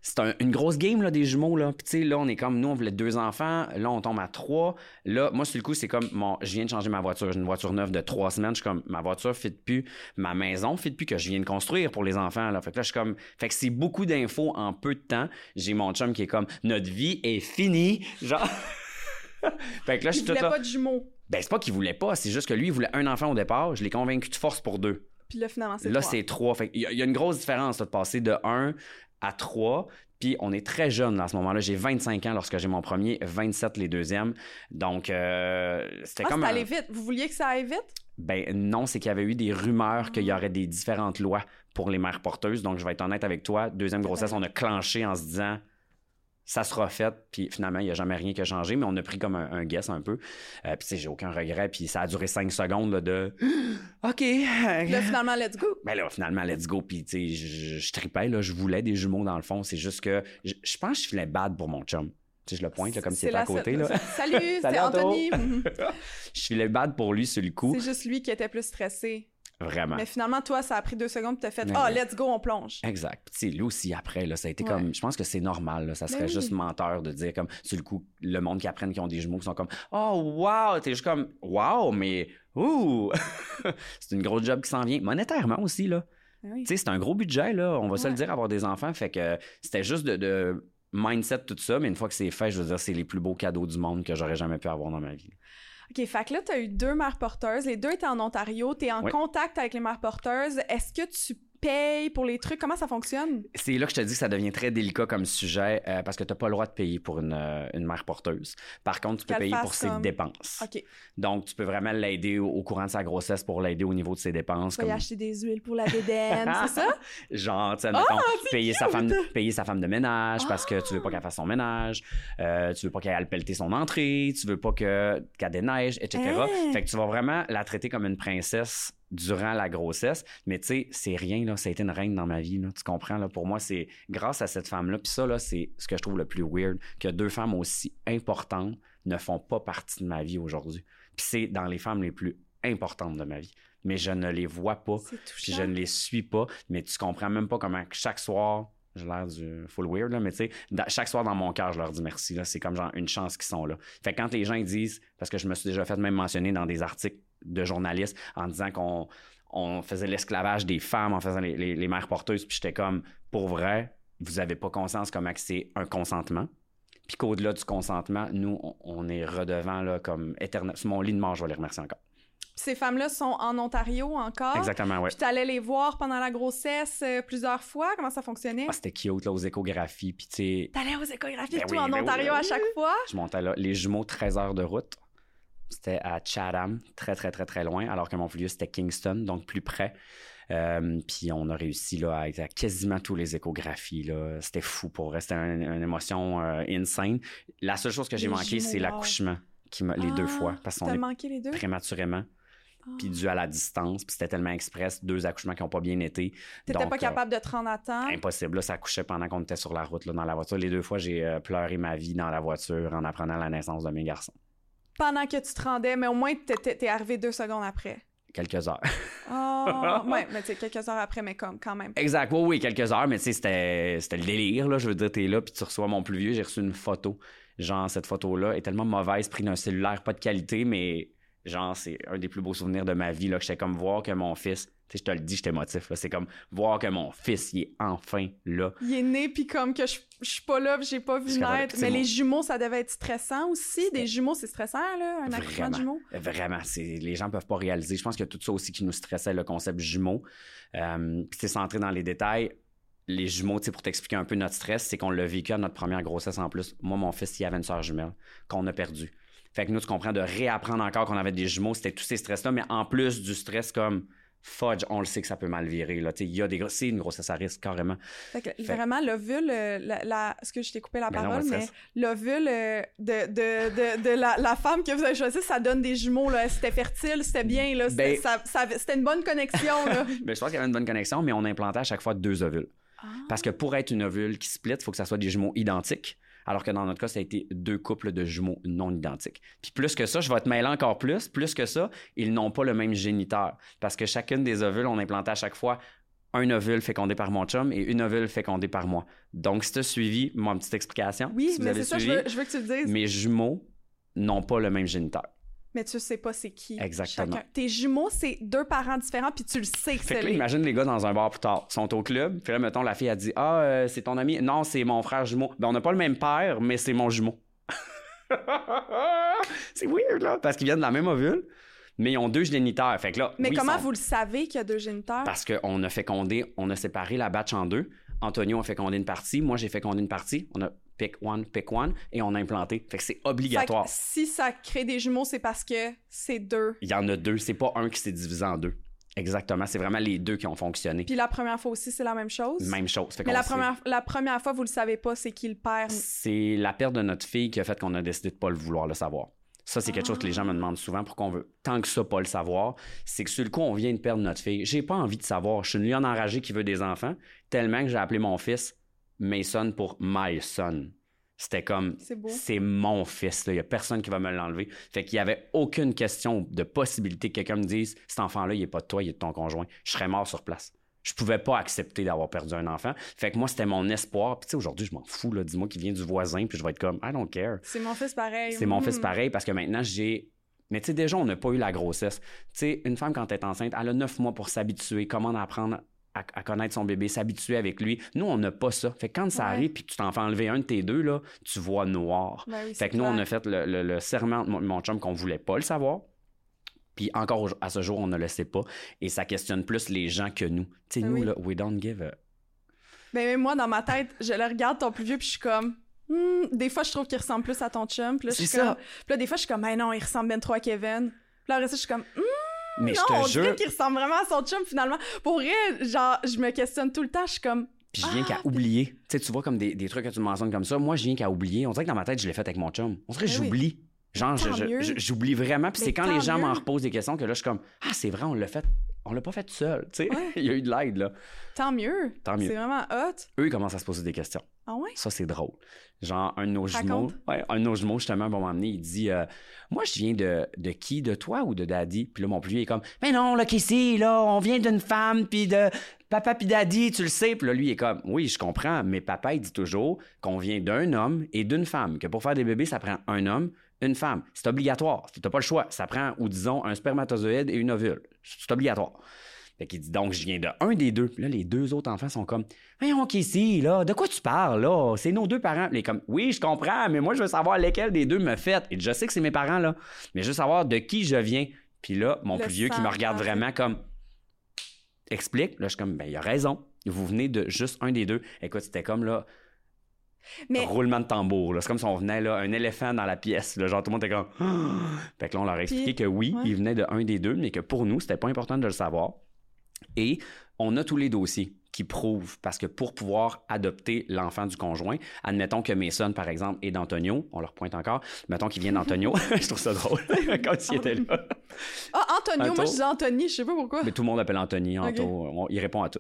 C'est un- une grosse game, là, des jumeaux, là. Puis, tu sais, là, on est comme, nous, on voulait deux enfants. Là, on tombe à trois. Là, moi, sur le coup, c'est comme, mon, je viens de changer ma voiture. J'ai une voiture neuve de trois semaines. Je suis comme, ma voiture fit plus. Ma maison fit plus que je viens de construire pour les enfants, là. Fait que là, je suis comme, fait que c'est beaucoup d'infos en peu de temps. J'ai mon chum qui est comme, notre vie est finie. Genre. fait que là, je suis tout pas de jumeaux. Ben, c'est pas qu'il voulait pas, c'est juste que lui, il voulait un enfant au départ. Je l'ai convaincu de force pour deux. Puis là, finalement, c'est Là, trois. c'est trois. Fait qu'il y, a- il y a une grosse différence là, de passer de 1 à 3. Puis on est très jeune à ce moment-là. J'ai 25 ans lorsque j'ai mon premier, 27 les deuxièmes. Donc, euh, c'était Ah, comme. un- allé vite. Vous vouliez que ça aille vite? Ben non, c'est qu'il y avait eu des rumeurs qu'il y Ah. aurait des différentes lois pour les mères porteuses. Donc, je vais être honnête avec toi. Deuxième grossesse, on a clenché en se disant ça sera fait. Puis finalement, il n'y a jamais rien qui a changé, mais on a pris comme un, un guess un peu. Euh, puis tu sais, j'ai aucun regret. Puis ça a duré cinq secondes là, de OK. Là, finalement, let's go. Ben là, finalement, let's go. Puis, tu sais, je, je, tripais, là. Je voulais des jumeaux, dans le fond. C'est juste que je, je pense que je filais bad pour mon chum. Tu sais, je le pointe, là, comme s'il était à côté, là. Salut, c'est. Anthony. Mhm. je filais bad pour lui sur le coup. c'est juste lui qui était plus stressé. Vraiment. Mais finalement, toi, ça a pris deux secondes, puis t'as fait Ah, oui. let's go, on plonge. Exact. Puis, tu sais, lui aussi, après, là, ça a été Ouais. comme. Je pense que c'est normal, là. Ça serait Ben oui. juste menteur de dire, comme, sur le coup, le monde qui apprennent qu'ils ont des jumeaux qui sont comme, oh, wow! T'es juste comme, wow, mais, ouh! c'est une grosse job qui s'en vient. Monétairement aussi, là. Ben oui. Tu sais, c'est un gros budget, là. On va se le dire, avoir des enfants. Fait que c'était juste de, de mindset, tout ça. Mais une fois que c'est fait, je veux dire, c'est les plus beaux cadeaux du monde que j'aurais jamais pu avoir dans ma vie. OK, fait que là, t'as eu deux mères porteuses. Les deux étaient en Ontario. T'es en Oui. contact avec les mères porteuses. Est-ce que tu payes pour les trucs? Comment ça fonctionne? C'est là que je te dis que ça devient très délicat comme sujet euh, parce que tu n'as pas le droit de payer pour une, euh, une mère porteuse. Par contre, tu peux payer pour ses dépenses. OK. Donc, tu peux vraiment l'aider au, au courant de sa grossesse pour l'aider au niveau de ses dépenses. Tu Comme, acheter des huiles pour la bédaine, c'est ça? genre, tu sais, Ah, payer, sa femme, payer sa femme de ménage parce que Ah! tu veux pas qu'elle fasse son ménage, euh, tu veux pas qu'elle aille pelleter son entrée, tu veux pas que, qu'elle déneige, etc. Hein? Fait que tu vas vraiment la traiter comme une princesse durant la grossesse. Mais tu sais, c'est rien, là. Ça a été une reine dans ma vie, là. Tu comprends, là? Pour moi, c'est grâce à cette femme-là. Puis ça, là, c'est ce que je trouve le plus weird, que deux femmes aussi importantes ne font pas partie de ma vie aujourd'hui. Puis c'est dans les femmes les plus importantes de ma vie. Mais je ne les vois pas. Puis je ne les suis pas, mais tu comprends même pas comment que chaque soir, j'ai l'air du full weird, là, mais tu sais, chaque soir dans mon cœur, je leur dis merci. Là, c'est comme genre une chance qu'ils sont là. Fait que quand les gens ils disent, parce que je me suis déjà fait même mentionner dans des articles de journalistes en disant qu'on on faisait l'esclavage des femmes en faisant les, les, les mères porteuses. Puis j'étais comme, pour vrai, vous avez pas conscience comment c'est un consentement? Puis qu'au-delà du consentement, nous, on, on est redevant là, comme éternel. Sur mon lit de mort, je vais les remercier encore. Ces femmes-là sont en Ontario encore. Exactement, ouais. Puis t'allais les voir pendant la grossesse euh, plusieurs fois. Comment ça fonctionnait? Ah, c'était cute, là, aux échographies. Puis, tu sais, T'allais aux échographies Ben tout oui, en ben oui, Ontario ben à oui. chaque fois? je montais là. Les jumeaux, 13 heures de route. C'était à Chatham, très, très, très, très loin, alors que mon vieux, c'était Kingston, donc plus près. Euh, puis on a réussi là, à à quasiment tous les échographies. là. C'était fou pour. C'était un- une émotion euh, insane. La seule chose que j'ai manqué, c'est l'accouchement, qui les deux Ah, fois, parce qu'on est manqué les deux? prématurément, Ah. puis dû à la distance, puis c'était tellement express, deux accouchements qui n'ont pas bien été. T'étais pas euh, capable de te rendre à temps? Impossible. Là, ça couchait pendant qu'on était sur la route, là, dans la voiture. Les deux fois, j'ai pleuré ma vie dans la voiture en apprenant la naissance de mes garçons. Pendant que tu te rendais, mais au moins t'es- t'es arrivé deux secondes après. Quelques heures. Oh, ouais, mais tu sais, quelques heures après, mais comme, quand même. exact. Oui, oui, quelques heures, mais tu sais, c'était c'était le délire, là. Je veux dire, t'es là, puis tu reçois mon plus vieux. J'ai reçu une photo. Genre, cette photo-là est tellement mauvaise, prise d'un cellulaire, pas de qualité, mais genre, c'est un des plus beaux souvenirs de ma vie, là, que j'étais comme voir que mon fils, tu sais, je te le dis, j'étais émotif, là. C'est comme voir que mon fils, il est enfin là. Il est né, puis comme que je, je suis pas là, j'ai pas vu naître. Mais mon- les jumeaux, ça devait être stressant aussi. Des jumeaux, c'est stressant, là, un accouchement de Vraiment. jumeaux. Vraiment, c'est les gens peuvent pas réaliser. Je pense a tout ça aussi qui nous stressait, le concept jumeaux. Euh, puis c'est centré dans les détails. Les jumeaux, tu sais, pour t'expliquer un peu notre stress, c'est qu'on l'a vécu à notre première grossesse en plus. Moi, mon fils, il avait une soeur jumelle qu'on a perdue. Fait que nous, tu comprends, de réapprendre encore qu'on avait des jumeaux, c'était tous ces stress-là, mais en plus du stress comme fudge, on le sait que ça peut mal virer. Là. Il y a des c'est une grossesse à risque, carrément. Fait que Fait- vraiment, l'ovule, euh, la, la- est-ce que je t'ai coupé la Mais parole, mais l'ovule euh, de, de, de, de la, la femme que vous avez choisie, ça donne des jumeaux, là. C'était fertile, c'était bien, là. C'était Ben- ça- ça- c'était une bonne connexion, là. Mais je pense qu'il y avait une bonne connexion, mais on implantait à chaque fois deux ovules. Parce que pour être une ovule qui split, il faut que ça soit des jumeaux identiques. Alors que dans notre cas, ça a été deux couples de jumeaux non identiques. Puis plus que ça, je vais te mêler encore plus. Plus que ça, ils n'ont pas le même géniteur. Parce que chacune des ovules, on implantait à chaque fois un ovule fécondé par mon chum et une ovule fécondée par moi. Donc, si tu as suivi ma petite explication, Oui, si vous mais avez c'est ça, je suivi, veux, je veux que tu le dises. Mes jumeaux n'ont pas le même géniteur. Tu sais pas c'est qui. Exactement. chacun. Tes jumeaux, c'est deux parents différents, puis tu le sais que c'est imagine les gars dans un bar plus tard. Ils sont au club. Puis là, mettons, la fille a dit Ah, euh, c'est ton ami. Non, c'est mon frère jumeau. Ben, on n'a pas le même père, mais c'est mon jumeau. c'est weird, là. Parce qu'ils viennent de la même ovule, mais ils ont deux géniteurs. Fait que là. Mais oui, comment sont- vous le savez qu'il y a deux géniteurs? Parce qu'on a fécondé, on a séparé la batch en deux. Antonio a fécondé une partie. Moi, j'ai fécondé une partie. On a pick one, pick one. Et on a implanté. Fait que c'est obligatoire. si ça crée des jumeaux, c'est parce que c'est deux. Il y en a deux. C'est pas un qui s'est divisé en deux. Exactement. C'est vraiment les deux qui ont fonctionné. Puis la première fois aussi, c'est la même chose. Même chose. Fait Mais la sait- première, la première fois, vous le savez pas, c'est qui le père. C'est la perte de notre fille qui a fait qu'on a décidé de pas le vouloir le savoir. Ça, c'est quelque chose que les gens me demandent souvent pourquoi on veut tant que ça pas le savoir. C'est que sur le coup, on vient de perdre notre fille. J'ai pas envie de savoir. Je suis une lionne enragée qui veut des enfants, tellement que j'ai appelé mon fils Mason pour My Son. C'était comme, C'est mon fils. Il y a personne qui va me l'enlever. Fait qu'il y avait aucune question de possibilité que quelqu'un me dise cet enfant-là, il est pas de toi, il est de ton conjoint. Je serais mort sur place. Je pouvais pas accepter d'avoir perdu un enfant. Fait que moi, c'était mon espoir. Puis tu sais, aujourd'hui, je m'en fous, là. Dis-moi qui vient du voisin, puis je vais être comme, I don't care. C'est mon fils pareil. C'est mon fils pareil parce que maintenant, j'ai. Mais tu sais, déjà, on n'a pas eu la grossesse. Tu sais, une femme, quand elle est enceinte, elle a neuf mois pour s'habituer, comment apprendre à, à connaître son bébé, s'habituer avec lui? Nous, on n'a pas ça. Fait que quand ça Ouais. arrive puis que tu t'en fais enlever un de tes deux, là, tu vois noir. Ben oui, Fait que nous, on a fait le, le- le serment de mon, mon chum qu'on voulait pas le savoir. Puis encore à ce jour, on ne le sait pas. Et ça questionne plus les gens que nous. Tu sais, Ben nous, oui. là, we don't give a... Ben, même moi, dans ma tête, je le regarde ton plus vieux, puis je suis comme. Hmm, des fois, je trouve qu'il ressemble plus à ton chum. Puis là, je suis C'est comme-. Puis là, des fois, je suis comme, mais non, il ressemble bien trop à Kevin. Puis là, après ça, je suis comme, Hmm, Mais non, je on te dirait jure, qu'il ressemble vraiment à son chum, finalement. Pour vrai, genre, je me questionne tout le temps. Je suis comme, puis je viens Ah, qu'à oublier. Tu sais, tu vois comme des, des trucs que tu mentionnes comme ça. Moi, je viens qu'à oublier. On dirait que dans ma tête, je l'ai fait avec mon chum. On dirait que Ben oui. Genre, j'oublie vraiment. Puis c'est quand les gens m'en reposent des questions que là, je suis comme Ah, c'est vrai, on l'a fait. On l'a pas fait tout seul. Tu sais, Ouais. il y a eu de l'aide, là. tant mieux. Tant mieux. C'est vraiment hot. Eux, ils commencent à se poser des questions. Ah ouais? Ça, c'est drôle. Genre, un de nos jumeaux, ouais, un de nos jumeaux, justement, moment donné, il dit euh, Moi, je viens de, de qui De toi ou de daddy Puis là, mon plus vieux est comme Mais non, là, qu'ici, là, on vient d'une femme, puis de papa, puis daddy, tu le sais. Puis là, lui, il est comme Oui, je comprends, mais papa, il dit toujours qu'on vient d'un homme et d'une femme, que pour faire des bébés, ça prend un homme, une femme. C'est obligatoire. T'as pas le choix. Ça prend, ou disons, un spermatozoïde et une ovule. C'est obligatoire. Fait qu'il dit donc je viens de un des deux. Puis là, les deux autres enfants sont comme Voyons, Casey, là, de quoi tu parles, là? C'est nos deux parents. Est comme Oui, je comprends, mais moi, je veux savoir lesquels des deux me fait. Et je sais que c'est mes parents, là. Mais je veux savoir de qui je viens. Puis là, mon Le plus vieux qui me regarde vraiment comme Explique. Là, je suis comme Ben, il a raison. Vous venez de juste un des deux. Écoute, c'était comme là, Mais roulement de tambour. C'est comme si on venait là, un éléphant dans la pièce. Là, genre, tout le monde était comme. Fait que là, on leur a expliqué Puis- que oui, ouais. il venait de un des deux, mais que pour nous, c'était pas important de le savoir. Et on a tous les dossiers qui prouvent, parce que pour pouvoir adopter l'enfant du conjoint, admettons que Mason, par exemple, est d'Antonio, on leur pointe encore, mettons qu'il vient d'Antonio, je trouve ça drôle, quand il était là. Ah, Antonio, Anto. moi je dis Anthony, je sais pas pourquoi. Mais tout le monde l'appelle Anthony, Anto, on- il répond à tout.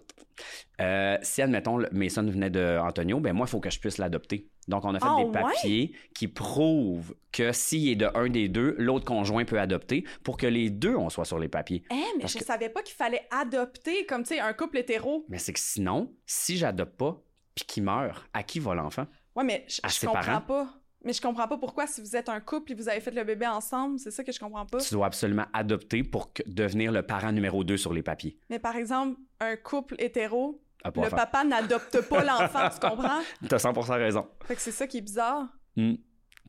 Euh, si, admettons, Mason venait d'Antonio, ben moi, il faut que je puisse l'adopter. Donc, on a fait Ah, des ouais? papiers qui prouvent que s'il est de un des deux, l'autre conjoint peut adopter pour que les deux, on soit sur les papiers. Eh, mais Parce je que- savais pas qu'il fallait adopter comme, tu sais, un couple hétéro. Mais c'est que sinon, si j'adopte pas, puis qu'il meurt, à qui va l'enfant? Ouais, mais je, À je ses comprends parents? pas. Mais je comprends pas pourquoi, si vous êtes un couple et vous avez fait le bébé ensemble, c'est ça que je comprends pas. Tu dois absolument adopter pour que- devenir le parent numéro 2 sur les papiers. Mais par exemple, un couple hétéro, le faire. papa n'adopte pas l'enfant, tu comprends? T'as 100% raison. Fait que c'est ça qui est bizarre. Hmm.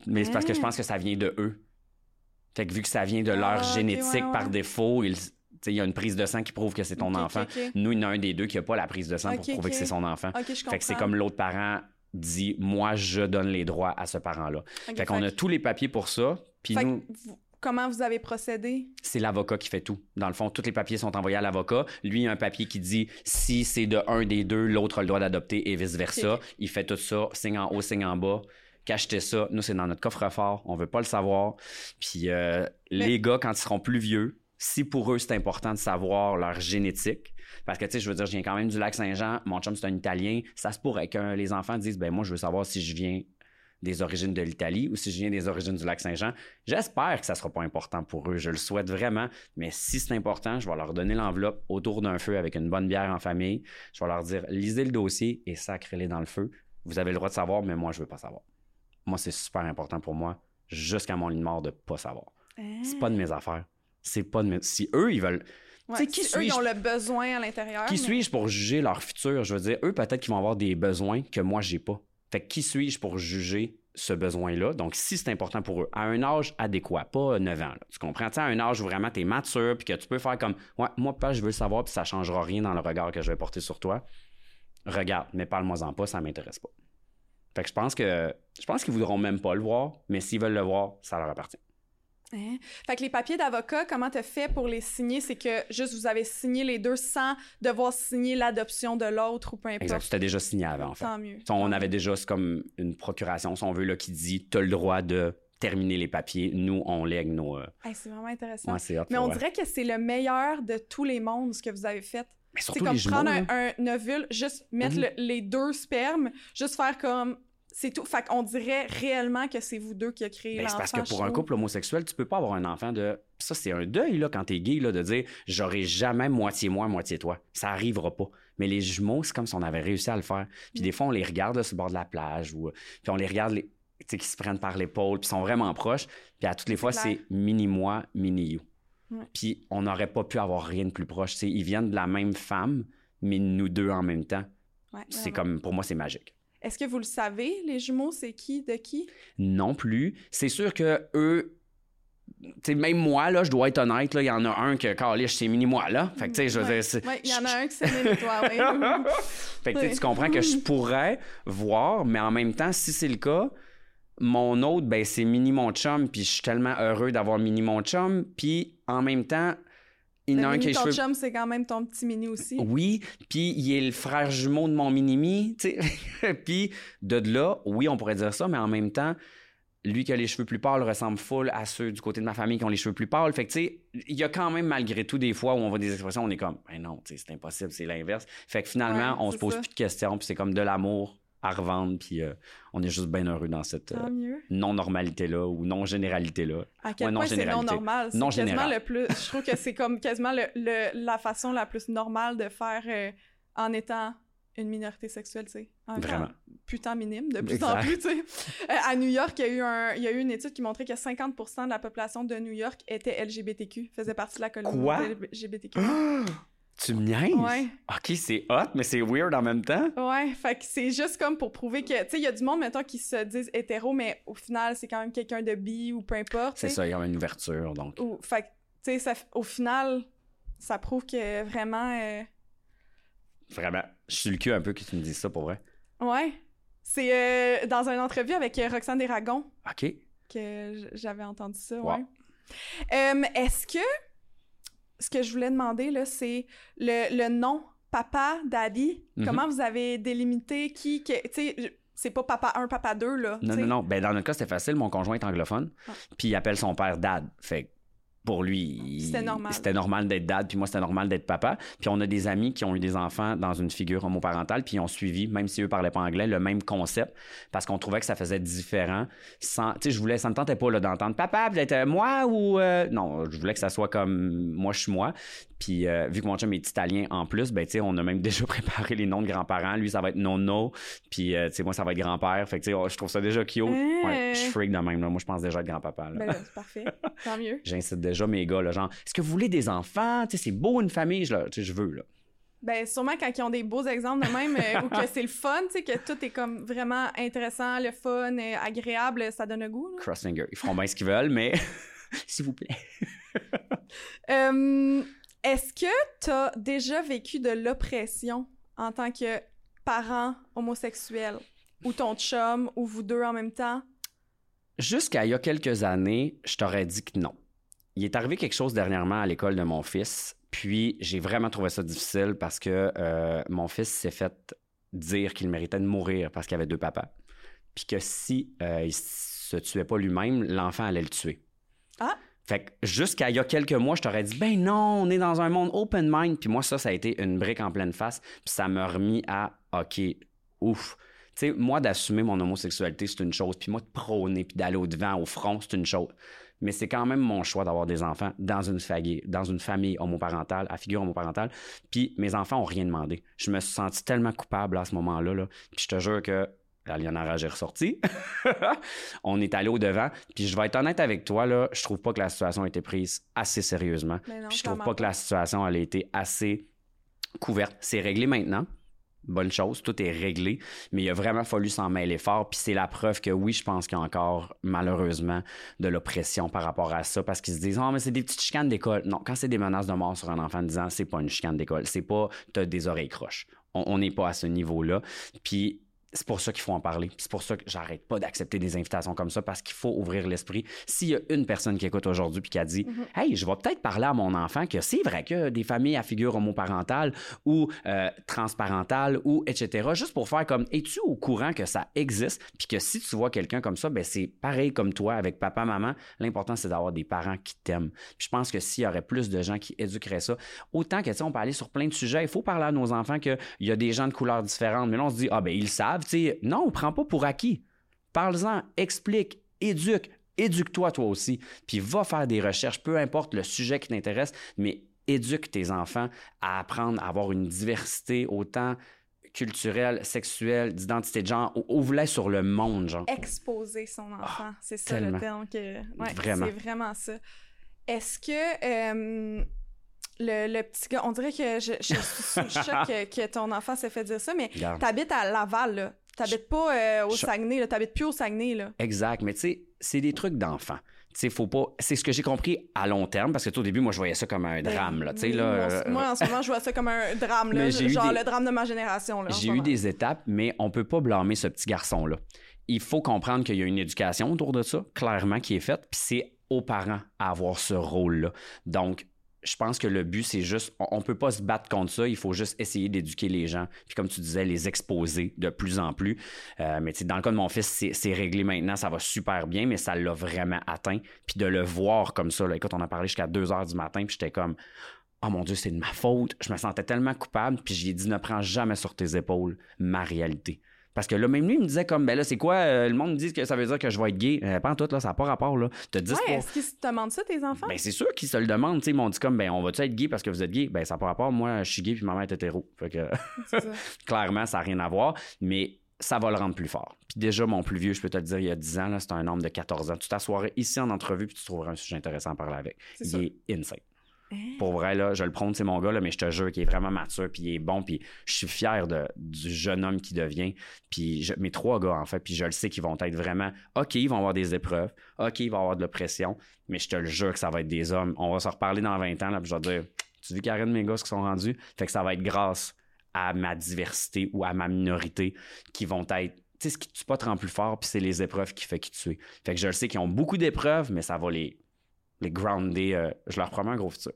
Mais c'est parce que je Ah. pense que ça vient de eux. Fait que vu que ça vient de Ah, leur génétique ouais, ouais. par défaut, il y a une prise de sang qui prouve que c'est ton enfant. Nous, il y en a un des deux qui n'a pas la prise de sang pour prouver que c'est son enfant. Ok, je comprends. Fait que c'est comme l'autre parent dit Moi, je donne les droits à ce parent-là. Ok, Fait qu'on a tous les papiers pour ça. Puis nous, comment vous avez procédé? c'est l'avocat qui fait tout. Dans le fond, tous les papiers sont envoyés à l'avocat. Lui, il a un papier qui dit si c'est de un des deux, l'autre a le droit d'adopter et vice-versa. Il fait tout ça, signe en haut, signe en bas. Cachetez ça. Nous, c'est dans notre coffre-fort. On veut pas le savoir. Puis euh, les gars, quand ils seront plus vieux, si pour eux, c'est important de savoir leur génétique, parce que, tu sais, je veux dire, je viens quand même du lac Saint-Jean, mon chum, c'est un Italien, ça se pourrait que les enfants disent, ben moi, je veux savoir si je viens des origines de l'Italie ou si je viens des origines du lac Saint-Jean. J'espère que ça sera pas important pour eux. Je le souhaite vraiment. Mais si c'est important, je vais leur donner l'enveloppe autour d'un feu avec une bonne bière en famille. Je vais leur dire, lisez le dossier et sacrez-les dans le feu. Vous avez le droit de savoir, mais moi, je veux pas savoir. Moi, c'est super important pour moi, jusqu'à mon lit de mort, de pas savoir. C'est pas de mes affaires. C'est pas de mes... Si eux, ils veulent... Ouais, qui si eux, ils ont le besoin à l'intérieur. Qui mais- suis-je pour juger leur futur? Je veux dire, eux, peut-être qu'ils vont avoir des besoins que moi, j'ai pas. Fait que qui suis-je pour juger ce besoin-là? Donc, si c'est important pour eux, à un âge adéquat, pas 9 ans, tu comprends? Tu à un âge où vraiment tu es mature, puis que tu peux faire comme, ouais, moi, papa, je veux le savoir, puis ça changera rien dans le regard que je vais porter sur toi. Regarde, mais parle-moi-en pas, ça m'intéresse pas. Fait que je pense que je pense qu'ils voudront même pas le voir, mais s'ils veulent le voir, ça leur appartient. Hein? Fait que les papiers d'avocat, comment t'as fait pour les signer? C'est que juste vous avez signé les deux sans devoir signer l'adoption de l'autre ou peu importe. Exact. C'était déjà signé avant, en fait. Tant mieux. Tu On avait déjà comme une procuration, si on veut, là, qui dit tu as le droit de terminer les papiers. Nous, on lègue nos. euh, Hey, c'est vraiment intéressant. ouais, c'est hot, Mais on ouais. dirait que c'est le meilleur de tous les mondes, ce que vous avez fait. C'est comme les prendre là. un, un ovule, juste mettre Mhm. le- les deux spermes, juste faire comme. C'est tout. Fait qu'on dirait réellement que c'est vous deux qui a créé Ben, l'enfant. c'est parce que pour un trouve. couple homosexuel, tu peux pas avoir un enfant de. Ça, c'est un deuil, là, quand t'es gay, là, de dire j'aurai jamais moitié moi, moitié toi. Ça arrivera pas. Mais les jumeaux, c'est comme si on avait réussi à le faire. Puis Mm. des fois, on les regarde là, sur le bord de la plage ou. Puis on les regarde, les... tu sais, qui se prennent par l'épaule, puis sont vraiment proches. Puis à toutes les fois, c'est mini-moi, mini-you. Puis on n'aurait pas pu avoir rien de plus proche. Tu sais, ils viennent de la même femme, mais nous deux en même temps. Ouais, C'est comme, pour moi, c'est magique. Est-ce que vous le savez, les jumeaux, c'est qui, de qui? non plus. C'est sûr que eux, tu sais, même moi, là, je dois être honnête, là, il y en a un que, calisse, c'est mini-moi, là. Fait que, tu sais, je veux Ouais. dire, c'est- il y en a un qui s'est né toi, oui. fait que, Ouais. tu comprends que je pourrais voir, mais en même temps, si c'est le cas, mon autre, ben, c'est mini mon chum, puis je suis tellement heureux d'avoir mini mon chum, puis en même temps, il en a un qui ton chum, c'est quand même ton petit mini aussi. oui, puis il est le frère jumeau de mon mini-mi, tu sais. puis de là, oui, on pourrait dire ça, mais en même temps, lui qui a les cheveux plus pâles ressemble full à ceux du côté de ma famille qui ont les cheveux plus pâles. Fait que, tu sais, il y a quand même malgré tout des fois où on voit des expressions, on est comme, ben non, tu sais, c'est impossible, c'est l'inverse. Fait que finalement, Ouais, on se pose ça. plus de questions, puis c'est comme de l'amour à revendre, puis euh, on est juste bien heureux dans cette euh, non-normalité-là ou non-généralité-là. À quel Ouais, point c'est non généralité. normal. C'est Non quasiment le plus. Je trouve que c'est comme quasiment le, le- la façon la plus normale de faire euh, en étant une minorité sexuelle, tu sais. En Vraiment. Putain minime, de plus en plus, tu sais. À New York, il y, a eu un, il y a eu une étude qui montrait que 50% de la population de New York était LGBTQ, faisait partie de la communauté Quoi? LGBTQ. Tu me niaises? Ouais. OK, c'est hot, mais c'est weird en même temps. Ouais, fait que c'est juste comme pour prouver que, tu sais, il y a du monde, mettons, qui se disent hétéro, mais au final, c'est quand même quelqu'un de bi ou peu importe. C'est ça, il y a une ouverture, donc. Ou, fait que, tu sais, au final, ça prouve que vraiment, euh, Vraiment, je suis le cul un peu que tu me dises ça pour vrai. ouais. C'est euh, dans une entrevue avec euh, Roxane Desragons OK. que j'avais entendu ça, Wow. ouais. Euh, Est-ce que, ce que je voulais demander, là, c'est le, le nom papa, daddy, Mhm. comment vous avez délimité qui, que, tu sais, c'est pas papa 1, papa 2, là. Non, non, non. Ben, dans notre cas, c'était facile. Mon conjoint est anglophone. Ah. Puis il appelle son père dad. Fait que pour lui, C'était normal. D'être dad. Puis moi, c'était normal d'être papa. Puis on a des amis qui ont eu des enfants dans une figure homoparentale. Puis ils ont suivi, même si eux parlaient pas anglais, le même concept. Parce qu'on trouvait que ça faisait différent. Sans, tu sais, je voulais, ça me tentait pas là, d'entendre papa, peut-être euh, moi ou. euh, Non, je voulais que ça soit comme moi, je suis moi. Puis euh, vu que mon chum est italien en plus, ben tu sais, on a même déjà préparé les noms de grands-parents. Lui, ça va être Nono. Puis euh, tu sais, moi, ça va être grand-père. Fait que tu sais, oh, je trouve ça déjà cute. Ouais, je suis freak de même. Là. Moi, je pense déjà être grand-papa. là. Ben là, c'est parfait. Tant mieux. J'incite déjà mes gars, là, genre, est-ce que vous voulez des enfants? Tu sais, c'est beau une famille, je, tu veux, là. Ben, sûrement quand ils ont des beaux exemples de même, euh, ou que c'est le fun, tu sais, que tout est comme vraiment intéressant, le fun, euh, agréable, ça donne un goût. là. Crossfinger. Ils feront bien ce qu'ils veulent, mais s'il vous plaît. Euh, Est-ce que t'as déjà vécu de l'oppression en tant que parent homosexuel? Ou ton chum, ou vous deux en même temps? Jusqu'à il y a quelques années, je t'aurais dit que non. Il est arrivé quelque chose dernièrement à l'école de mon fils, puis j'ai vraiment trouvé ça difficile parce que euh, mon fils s'est fait dire qu'il méritait de mourir parce qu'il avait deux papas, puis que si euh, il se tuait pas lui-même, l'enfant allait le tuer. Ah! Fait que jusqu'à il y a quelques mois, je t'aurais dit, ben non, on est dans un monde open mind. Puis moi, ça, ça a été une brique en pleine face. Puis ça m'a remis à, OK, ouf. Tu sais, moi, d'assumer mon homosexualité, c'est une chose. Puis moi, de prôner, puis d'aller au-devant, au front, c'est une chose. Mais c'est quand même mon choix d'avoir des enfants dans une, famille, dans une famille homoparentale, à figure homoparentale. Puis mes enfants ont rien demandé. Je me suis senti tellement coupable à ce moment-là. Là. Puis je te jure que la Lionel est ressortie. on est allé au-devant. Puis je vais être honnête avec toi, là, je trouve pas que la situation a été prise assez sérieusement. Non, Puis je trouve pas que la situation elle a été assez couverte. C'est réglé maintenant. Bonne chose, tout est réglé, mais il a vraiment fallu s'en mêler fort. Puis c'est la preuve que oui, je pense qu'il y a encore malheureusement de l'oppression par rapport à ça, parce qu'ils se disent oh mais c'est des petites chicanes d'école. Non, quand c'est des menaces de mort sur un enfant 10 ans, c'est pas une chicane d'école, c'est pas t'as des oreilles croches. On n'est pas à ce niveau-là. Puis c'est pour ça qu'il faut en parler. C'est pour ça que j'arrête pas d'accepter des invitations comme ça parce qu'il faut ouvrir l'esprit. S'il y a une personne qui écoute aujourd'hui puis qui a dit Mhm. Hey, je vais peut-être parler à mon enfant que c'est vrai que des familles à figure homoparentale ou euh, transparentale ou etc. Juste pour faire comme Es-tu au courant que ça existe? Puis que si tu vois quelqu'un comme ça, ben c'est pareil comme toi avec papa, maman. L'important, c'est d'avoir des parents qui t'aiment. Je pense que s'il y aurait plus de gens qui éduqueraient ça, autant que tu on peut aller sur plein de sujets. Il faut parler à nos enfants qu'il y a des gens de couleurs différentes. Mais là, on se dit Ah ben ils savent, tu sais. Non, on prend pas pour acquis. Parle-en, explique, éduque, éduque-toi toi aussi, puis va faire des recherches, peu importe le sujet qui t'intéresse, mais éduque tes enfants à apprendre à avoir une diversité autant culturelle, sexuelle, d'identité de genre, ou- ouvre-les sur le monde, genre. Exposer son enfant, c'est ça Ah, tellement. le terme que... Ouais, Vraiment. c'est vraiment ça. Est-ce que euh, le, le petit gars... On dirait que je, je suis sous le choc que, que ton enfant s'est fait dire ça, mais t'habites à Laval, là. T'habites pas euh, au Je- Saguenay, là. T'habites plus au Saguenay, là. Exact, mais tu sais, c'est des trucs d'enfants. Tu sais, faut pas. C'est ce que j'ai compris à long terme, parce que tout au début, moi, je voyais ça comme un drame, là. Tu sais, Ben, là. Moi, euh, moi, en ce moment, je vois ça comme un drame, là. Genre des- le drame de ma génération, J'ai eu des étapes, mais on peut pas blâmer ce petit garçon-là. Il faut comprendre qu'il y a une éducation autour de ça, clairement, qui est faite, puis c'est aux parents à avoir ce rôle-là. Donc, je pense que le but, c'est juste, on, on peut pas se battre contre ça, il faut juste essayer d'éduquer les gens, puis comme tu disais, les exposer de plus en plus. Euh, mais dans le cas de mon fils, c'est c'est réglé maintenant, ça va super bien, mais ça l'a vraiment atteint. Puis de le voir comme ça, là, écoute, on a parlé jusqu'à 2 heures du matin, puis j'étais comme, oh mon Dieu, c'est de ma faute. Je me sentais tellement coupable, puis j'ai dit, ne prends jamais sur tes épaules ma réalité. Parce que là, même lui, il me disait comme, ben là, c'est quoi, euh, le monde me dit que ça veut dire que je vais être gay. Euh, pas en tout, là, ça n'a pas rapport, là. Te dis Ouais, pas. est-ce qu'ils te demandent ça, tes enfants? Ben, c'est sûr qu'ils se le demandent, tu sais. Ils m'ont dit comme, ben, on va-tu être gay parce que vous êtes gay? Ben, ça n'a pas rapport. Moi, je suis gay puis ma mère est hétéro. Fait que, ça. clairement, ça n'a rien à voir. Mais ça va le rendre plus fort. Puis déjà, mon plus vieux, je peux te le dire, il y a 10 ans, là, c'est un homme de 14 ans. Tu t'assoirais ici en entrevue puis tu trouveras un sujet intéressant à parler avec. Il est insane. Pour vrai, là, je le prône, c'est mon gars, là, mais je te jure qu'il est vraiment mature, puis il est bon, puis je suis fier de, du jeune homme qui devient. Puis mes trois gars, en fait, puis je le sais qu'ils vont être vraiment... OK, ils vont avoir des épreuves. OK, ils vont avoir de l'oppression, mais je te le jure que ça va être des hommes. On va se reparler dans 20 ans, là, puis je vais te dire, tu dis Karen, mes gars, ce qu'ils sont rendus? Fait que ça va être grâce à ma diversité ou à ma minorité qui vont être... Tu sais, ce qui tue pas te rend plus fort, puis c'est les épreuves qui fait qui tu es. Fait que je le sais qu'ils ont beaucoup d'épreuves, mais ça va les, les grounder. euh, je leur promets un gros futur.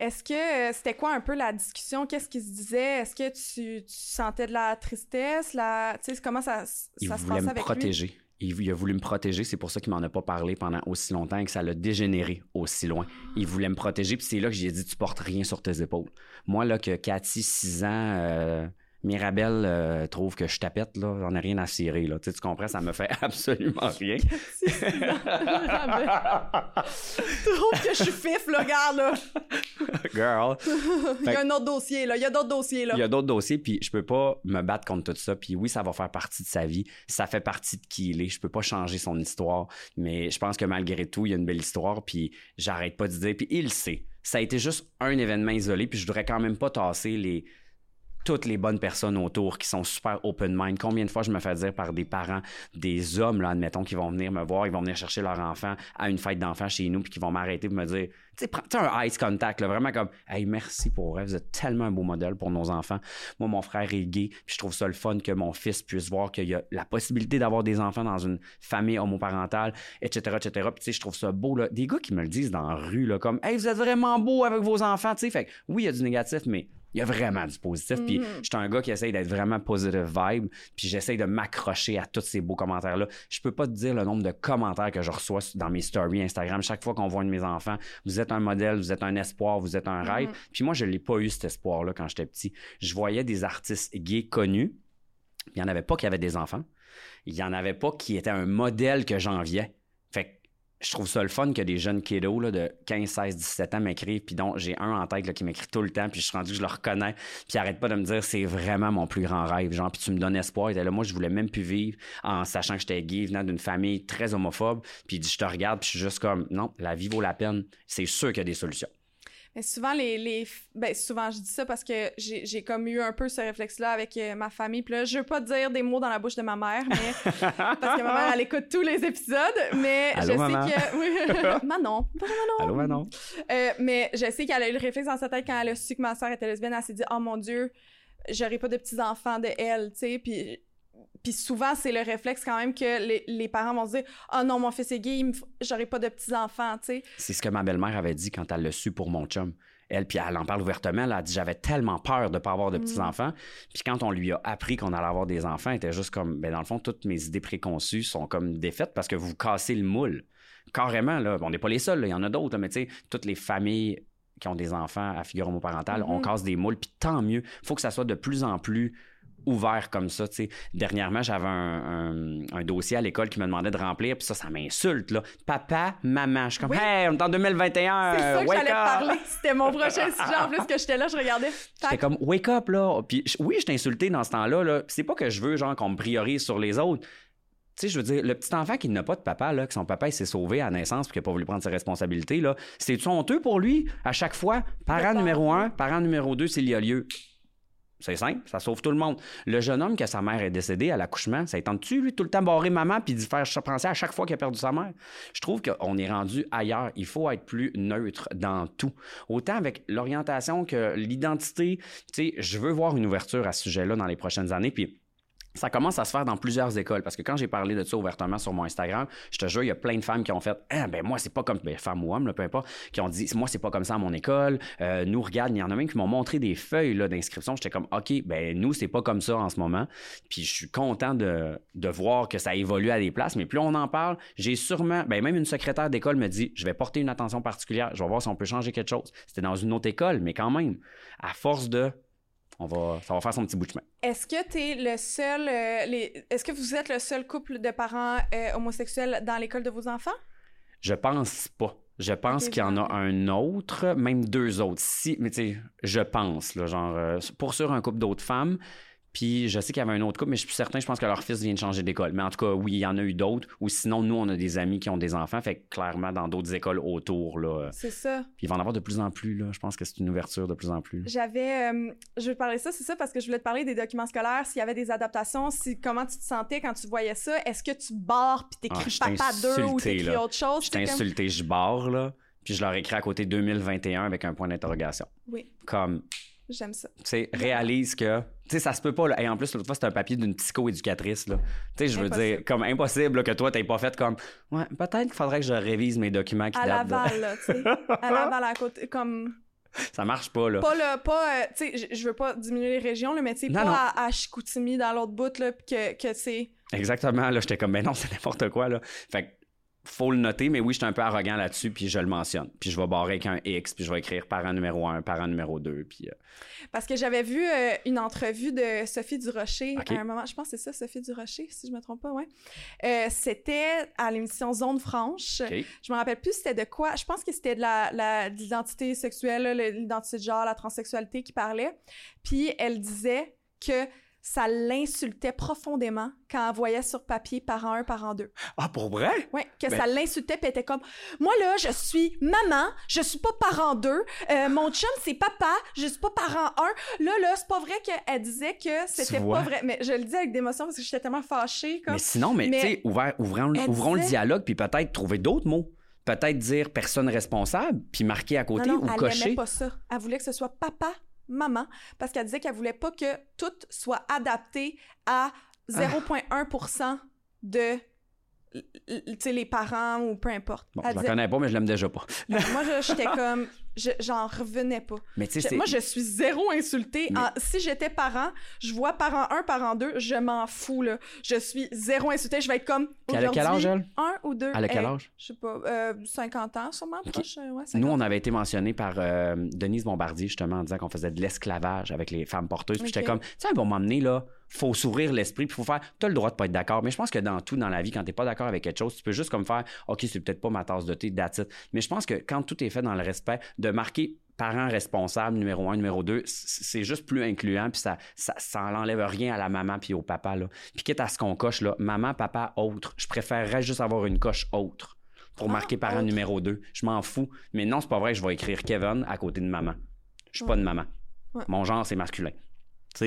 Est-ce que euh, c'était quoi un peu la discussion? Qu'est-ce qui se disait? Est-ce que tu, tu sentais de la tristesse? La... Tu sais, comment ça, ça Il se voulait passait me avec lui? protéger. Il, il a voulu me protéger, c'est pour ça qu'il m'en a pas parlé pendant aussi longtemps et que ça l'a dégénéré aussi loin. Il voulait me protéger, puis c'est là que j'ai dit tu portes rien sur tes épaules. Moi là que Cathy 6 ans euh, Mirabelle euh, trouve que je tapette là, j'en ai rien à cirer là. Tu, sais, tu comprends, ça me fait absolument rien. Trouves que je suis fif, là, regarde, là. Girl. Il y a un autre dossier, là. Il y a d'autres dossiers, là. Il y a d'autres dossiers, puis je peux pas me battre contre tout ça. Puis oui, ça va faire partie de sa vie. Ça fait partie de qui il est. Je peux pas changer son histoire. Mais je pense que malgré tout, il y a une belle histoire. Puis j'arrête pas de dire. Puis il le sait. Ça a été juste un événement isolé. Puis je voudrais quand même pas tasser les toutes les bonnes personnes autour qui sont super open mind. Combien de fois je me fais dire par des parents, des hommes, là, admettons, qui vont venir me voir, ils vont venir chercher leur enfant à une fête d'enfants chez nous, puis qui vont m'arrêter pour me dire, tu sais, un ice contact, là, vraiment comme, hey, merci pour vrai, vous êtes tellement un beau modèle pour nos enfants. Moi, mon frère est gay, puis je trouve ça le fun que mon fils puisse voir qu'il y a la possibilité d'avoir des enfants dans une famille homoparentale, etc., etc. Puis, tu sais, je trouve ça beau, là. Des gars qui me le disent dans la rue, là, comme, hey, vous êtes vraiment beau avec vos enfants, tu sais. Fait oui, il y a du négatif, mais il y a vraiment du positif. Puis Mhm. je suis un gars qui essaye d'être vraiment positive vibe, puis j'essaye de m'accrocher à tous ces beaux commentaires-là. Je peux pas te dire le nombre de commentaires que je reçois dans mes stories Instagram. Chaque fois qu'on voit un de mes enfants, vous êtes un modèle, vous êtes un espoir, vous êtes un rêve. Mhm. Puis moi, je l'ai pas eu cet espoir-là quand j'étais petit. Je voyais des artistes gays connus. Il y en avait pas qui avaient des enfants. Il y en avait pas qui étaient un modèle que j'enviais. Fait que je trouve ça le fun que des jeunes kiddos là, de 15, 16, 17 ans m'écrivent, puis donc j'ai un en tête là, qui m'écrit tout le temps, puis je suis rendu que je le reconnais, puis arrête pas de me dire c'est vraiment mon plus grand rêve, genre, puis tu me donnes espoir. Et là, moi, je voulais même plus vivre en sachant que j'étais gay, venant d'une famille très homophobe, puis je te regarde, puis je suis juste comme non, la vie vaut la peine, c'est sûr qu'il y a des solutions. Mais souvent, les, les... Ben, souvent, je dis ça parce que j'ai j'ai comme eu un peu ce réflexe-là avec euh, ma famille. Puis là, je veux pas dire des mots dans la bouche de ma mère, mais... parce que ma mère, elle écoute tous les épisodes, mais Allô, je maman? sais que... Manon. Bonjour, Manon. Allô, Manon? Euh, mais je sais qu'elle a eu le réflexe dans sa tête quand elle a su que ma soeur était lesbienne. Elle s'est dit, oh mon Dieu, j'aurai pas de petits-enfants de elle, tu sais. Puis, puis souvent, c'est le réflexe quand même que les, les parents vont se dire, oh non, mon fils est gay, f- j'aurai pas de petits-enfants, tu sais. C'est ce que ma belle-mère avait dit quand elle l'a su pour mon chum. Elle, puis elle en parle ouvertement, elle a dit j'avais tellement peur de ne pas avoir de petits-enfants. Puis quand on lui a appris qu'on allait avoir des enfants, elle était juste comme, ben dans le fond, toutes mes idées préconçues sont comme défaites parce que vous cassez le moule. Carrément, là, on n'est pas les seuls, il y en a d'autres, mais tu sais, toutes les familles qui ont des enfants à figure homoparentale, on Mhm. casse des moules, puis tant mieux. faut que ça soit de plus en plus ouvert comme ça, tu sais. Dernièrement, j'avais un, un- un dossier à l'école qui me demandait de remplir, puis ça, ça m'insulte, là. Papa, maman, je suis comme, Oui. hey, on est en 2021, C'est ça que j'allais parler. C'était mon prochain sujet. En plus, que j'étais là, je regardais. J'étais comme, wake up, là. Puis oui, je t'ai insulté dans ce temps-là, là. C'est pas que je veux, genre, qu'on me priorise sur les autres. Tu sais, je veux dire, le petit enfant qui n'a pas de papa, là, que son papa, il s'est sauvé à la naissance puis qu'il n'a pas voulu prendre ses responsabilités, là, c'est-tu honteux pour lui, à chaque fois? Parent numéro un, parent numéro deux, s'il y a lieu. C'est simple, ça sauve tout le monde. Le jeune homme que sa mère est décédée à l'accouchement, ça tente-tu, lui, tout le temps barrer maman puis d'y faire penser à chaque fois qu'il a perdu sa mère? Je trouve qu'on est rendu ailleurs. Il faut être plus neutre dans tout. Autant avec l'orientation que l'identité. Tu sais, je veux voir une ouverture à ce sujet-là dans les prochaines années. Puis ça commence à se faire dans plusieurs écoles parce que quand j'ai parlé de ça ouvertement sur mon Instagram, je te jure, il y a plein de femmes qui ont fait Ah, ben moi, c'est pas comme. Ben, femmes ou hommes, là, peu importe, qui ont dit Moi, c'est pas comme ça à mon école. Euh, nous, regarde, il y en a même qui m'ont montré des feuilles là, d'inscription. J'étais comme OK, ben nous, c'est pas comme ça en ce moment. Puis je suis content de, de voir que ça évolue à des places. Mais plus on en parle, j'ai sûrement. Ben, même une secrétaire d'école me dit Je vais porter une attention particulière. Je vais voir si on peut changer quelque chose. C'était dans une autre école, mais quand même, à force de. On va, ça va faire son petit bout de chemin. Est-ce que t'es le seul... euh, les... Est-ce que vous êtes le seul couple de parents euh, homosexuels dans l'école de vos enfants? Je pense pas. Je pense qu'il y en a un autre, même deux autres. Si, mais tu sais, je pense, là, genre, euh, pour sûr, un couple d'autres femmes. Puis je sais qu'il y avait un autre couple, mais je suis certain, je pense que leur fils vient de changer d'école. Mais en tout cas, oui, il y en a eu d'autres. Ou sinon, nous, on a des amis qui ont des enfants. Fait que clairement, dans d'autres écoles autour, là. C'est ça. Puis il va en avoir de plus en plus, là. Je pense que c'est une ouverture de plus en plus. J'avais. euh, je vais te parler de ça, c'est ça, parce que je voulais te parler des documents scolaires, s'il y avait des adaptations, si, comment tu te sentais quand tu voyais ça? Est-ce que tu barres puis Ah, t'écris t'ai papa 2 ou t'écris autre chose? Je t'ai comme- insulté, je barre, là. Puis je leur écris à côté 2021 avec un point d'interrogation. Oui, Comme, j'aime ça. tu sais, réalise que, tu sais, ça se peut pas, là. Et en plus, l'autre fois, c'était un papier d'une psychoéducatrice, là. Tu sais, je veux dire, comme impossible, là, que toi, t'aies pas fait comme, ouais, peut-être qu'il faudrait que je révise mes documents qui À datent. Laval, là, tu sais. À Laval, à côté, comme. Ça marche pas, là. Pas le. Pas, euh, tu sais, je- veux pas diminuer les régions, là, mais tu sais, pas non. À, à Chicoutimi, dans l'autre bout, là, que, que c'est. Exactement, là, j'étais comme, ben non, c'est n'importe quoi, là. Fait que, faut le noter, mais oui, j'étais un peu arrogant là-dessus, puis je le mentionne. Puis je vais barrer avec un X, puis je vais écrire parent numéro 1, parent numéro 2, puis... euh, Parce que j'avais vu euh, une entrevue de Sophie Durocher Ok. à un moment, je pense que c'est ça, Sophie Durocher, si je me trompe pas, ouais. Euh, c'était à l'émission Zone Franche. OK. Je me rappelle plus c'était de quoi. Je pense que c'était de la, la- l'identité sexuelle, l'identité de genre, la transsexualité qui parlait. Puis elle disait que ça l'insultait profondément quand elle voyait sur papier parent 1, parent 2. Ah, pour vrai? Ouais, que Ben- ça l'insultait, puis elle était comme Moi, là, je suis maman, je suis pas parent 2, euh, mon chum, c'est papa, je suis pas parent 1. Là, là, c'est pas vrai qu'elle disait que c'était pas vrai. Mais je le dis avec des émotions parce que j'étais tellement fâchée. Comme... Mais sinon, mais, Mais- tu sais, ouvrons, Elle ouvrons le dialogue, puis peut-être trouver d'autres mots. Peut-être dire personne responsable, puis marquer à côté non, non, ou elle cocher. aimait pas ça. Elle voulait que ce soit papa, maman, parce qu'elle disait qu'elle voulait pas que tout soit adapté à 0,1% de l- l- tu sais, les parents ou peu importe. Bon, Elle je la disait- connais pas, mais je l'aime déjà pas. moi, je- j'étais comme, j'en revenais pas. Mais tu sais, Je- c'est- moi, je suis zéro insultée. Mais- En- si j'étais parent, je vois parent 1, parent 2, je m'en fous, là. Je suis zéro insultée. Je vais être comme. A quel âge, elle? Un ou deux. Elle a quel Euh, âge? Je sais pas. euh, 50 ans, sûrement. Proche, euh, ouais, 50. Nous, on avait été mentionné par euh, Denise Bombardier, justement, en disant qu'on faisait de l'esclavage avec les femmes porteuses. Puis j'étais comme, tu sais, à un moment donné, là, faut s'ouvrir l'esprit, puis faut faire, t'as le droit de pas être d'accord. Mais je pense que dans tout, dans la vie, quand t'es pas d'accord avec quelque chose, tu peux juste comme faire, OK, c'est peut-être pas ma tasse de thé, that's it. Mais je pense que quand tout est fait dans le respect, de marquer parent responsable, numéro un, numéro deux, c'est juste plus incluant, puis ça, ça, ça enlève rien à la maman puis au papa, là. Puis quitte à ce qu'on coche, là, maman, papa, autre, je préférerais juste avoir une coche autre pour Ah, marquer parent autre. numéro 2. Je m'en fous. Mais non, c'est pas vrai que je vais écrire Kevin à côté de maman. Je suis pas une maman. Ouais. Mon genre, c'est masculin. Ça.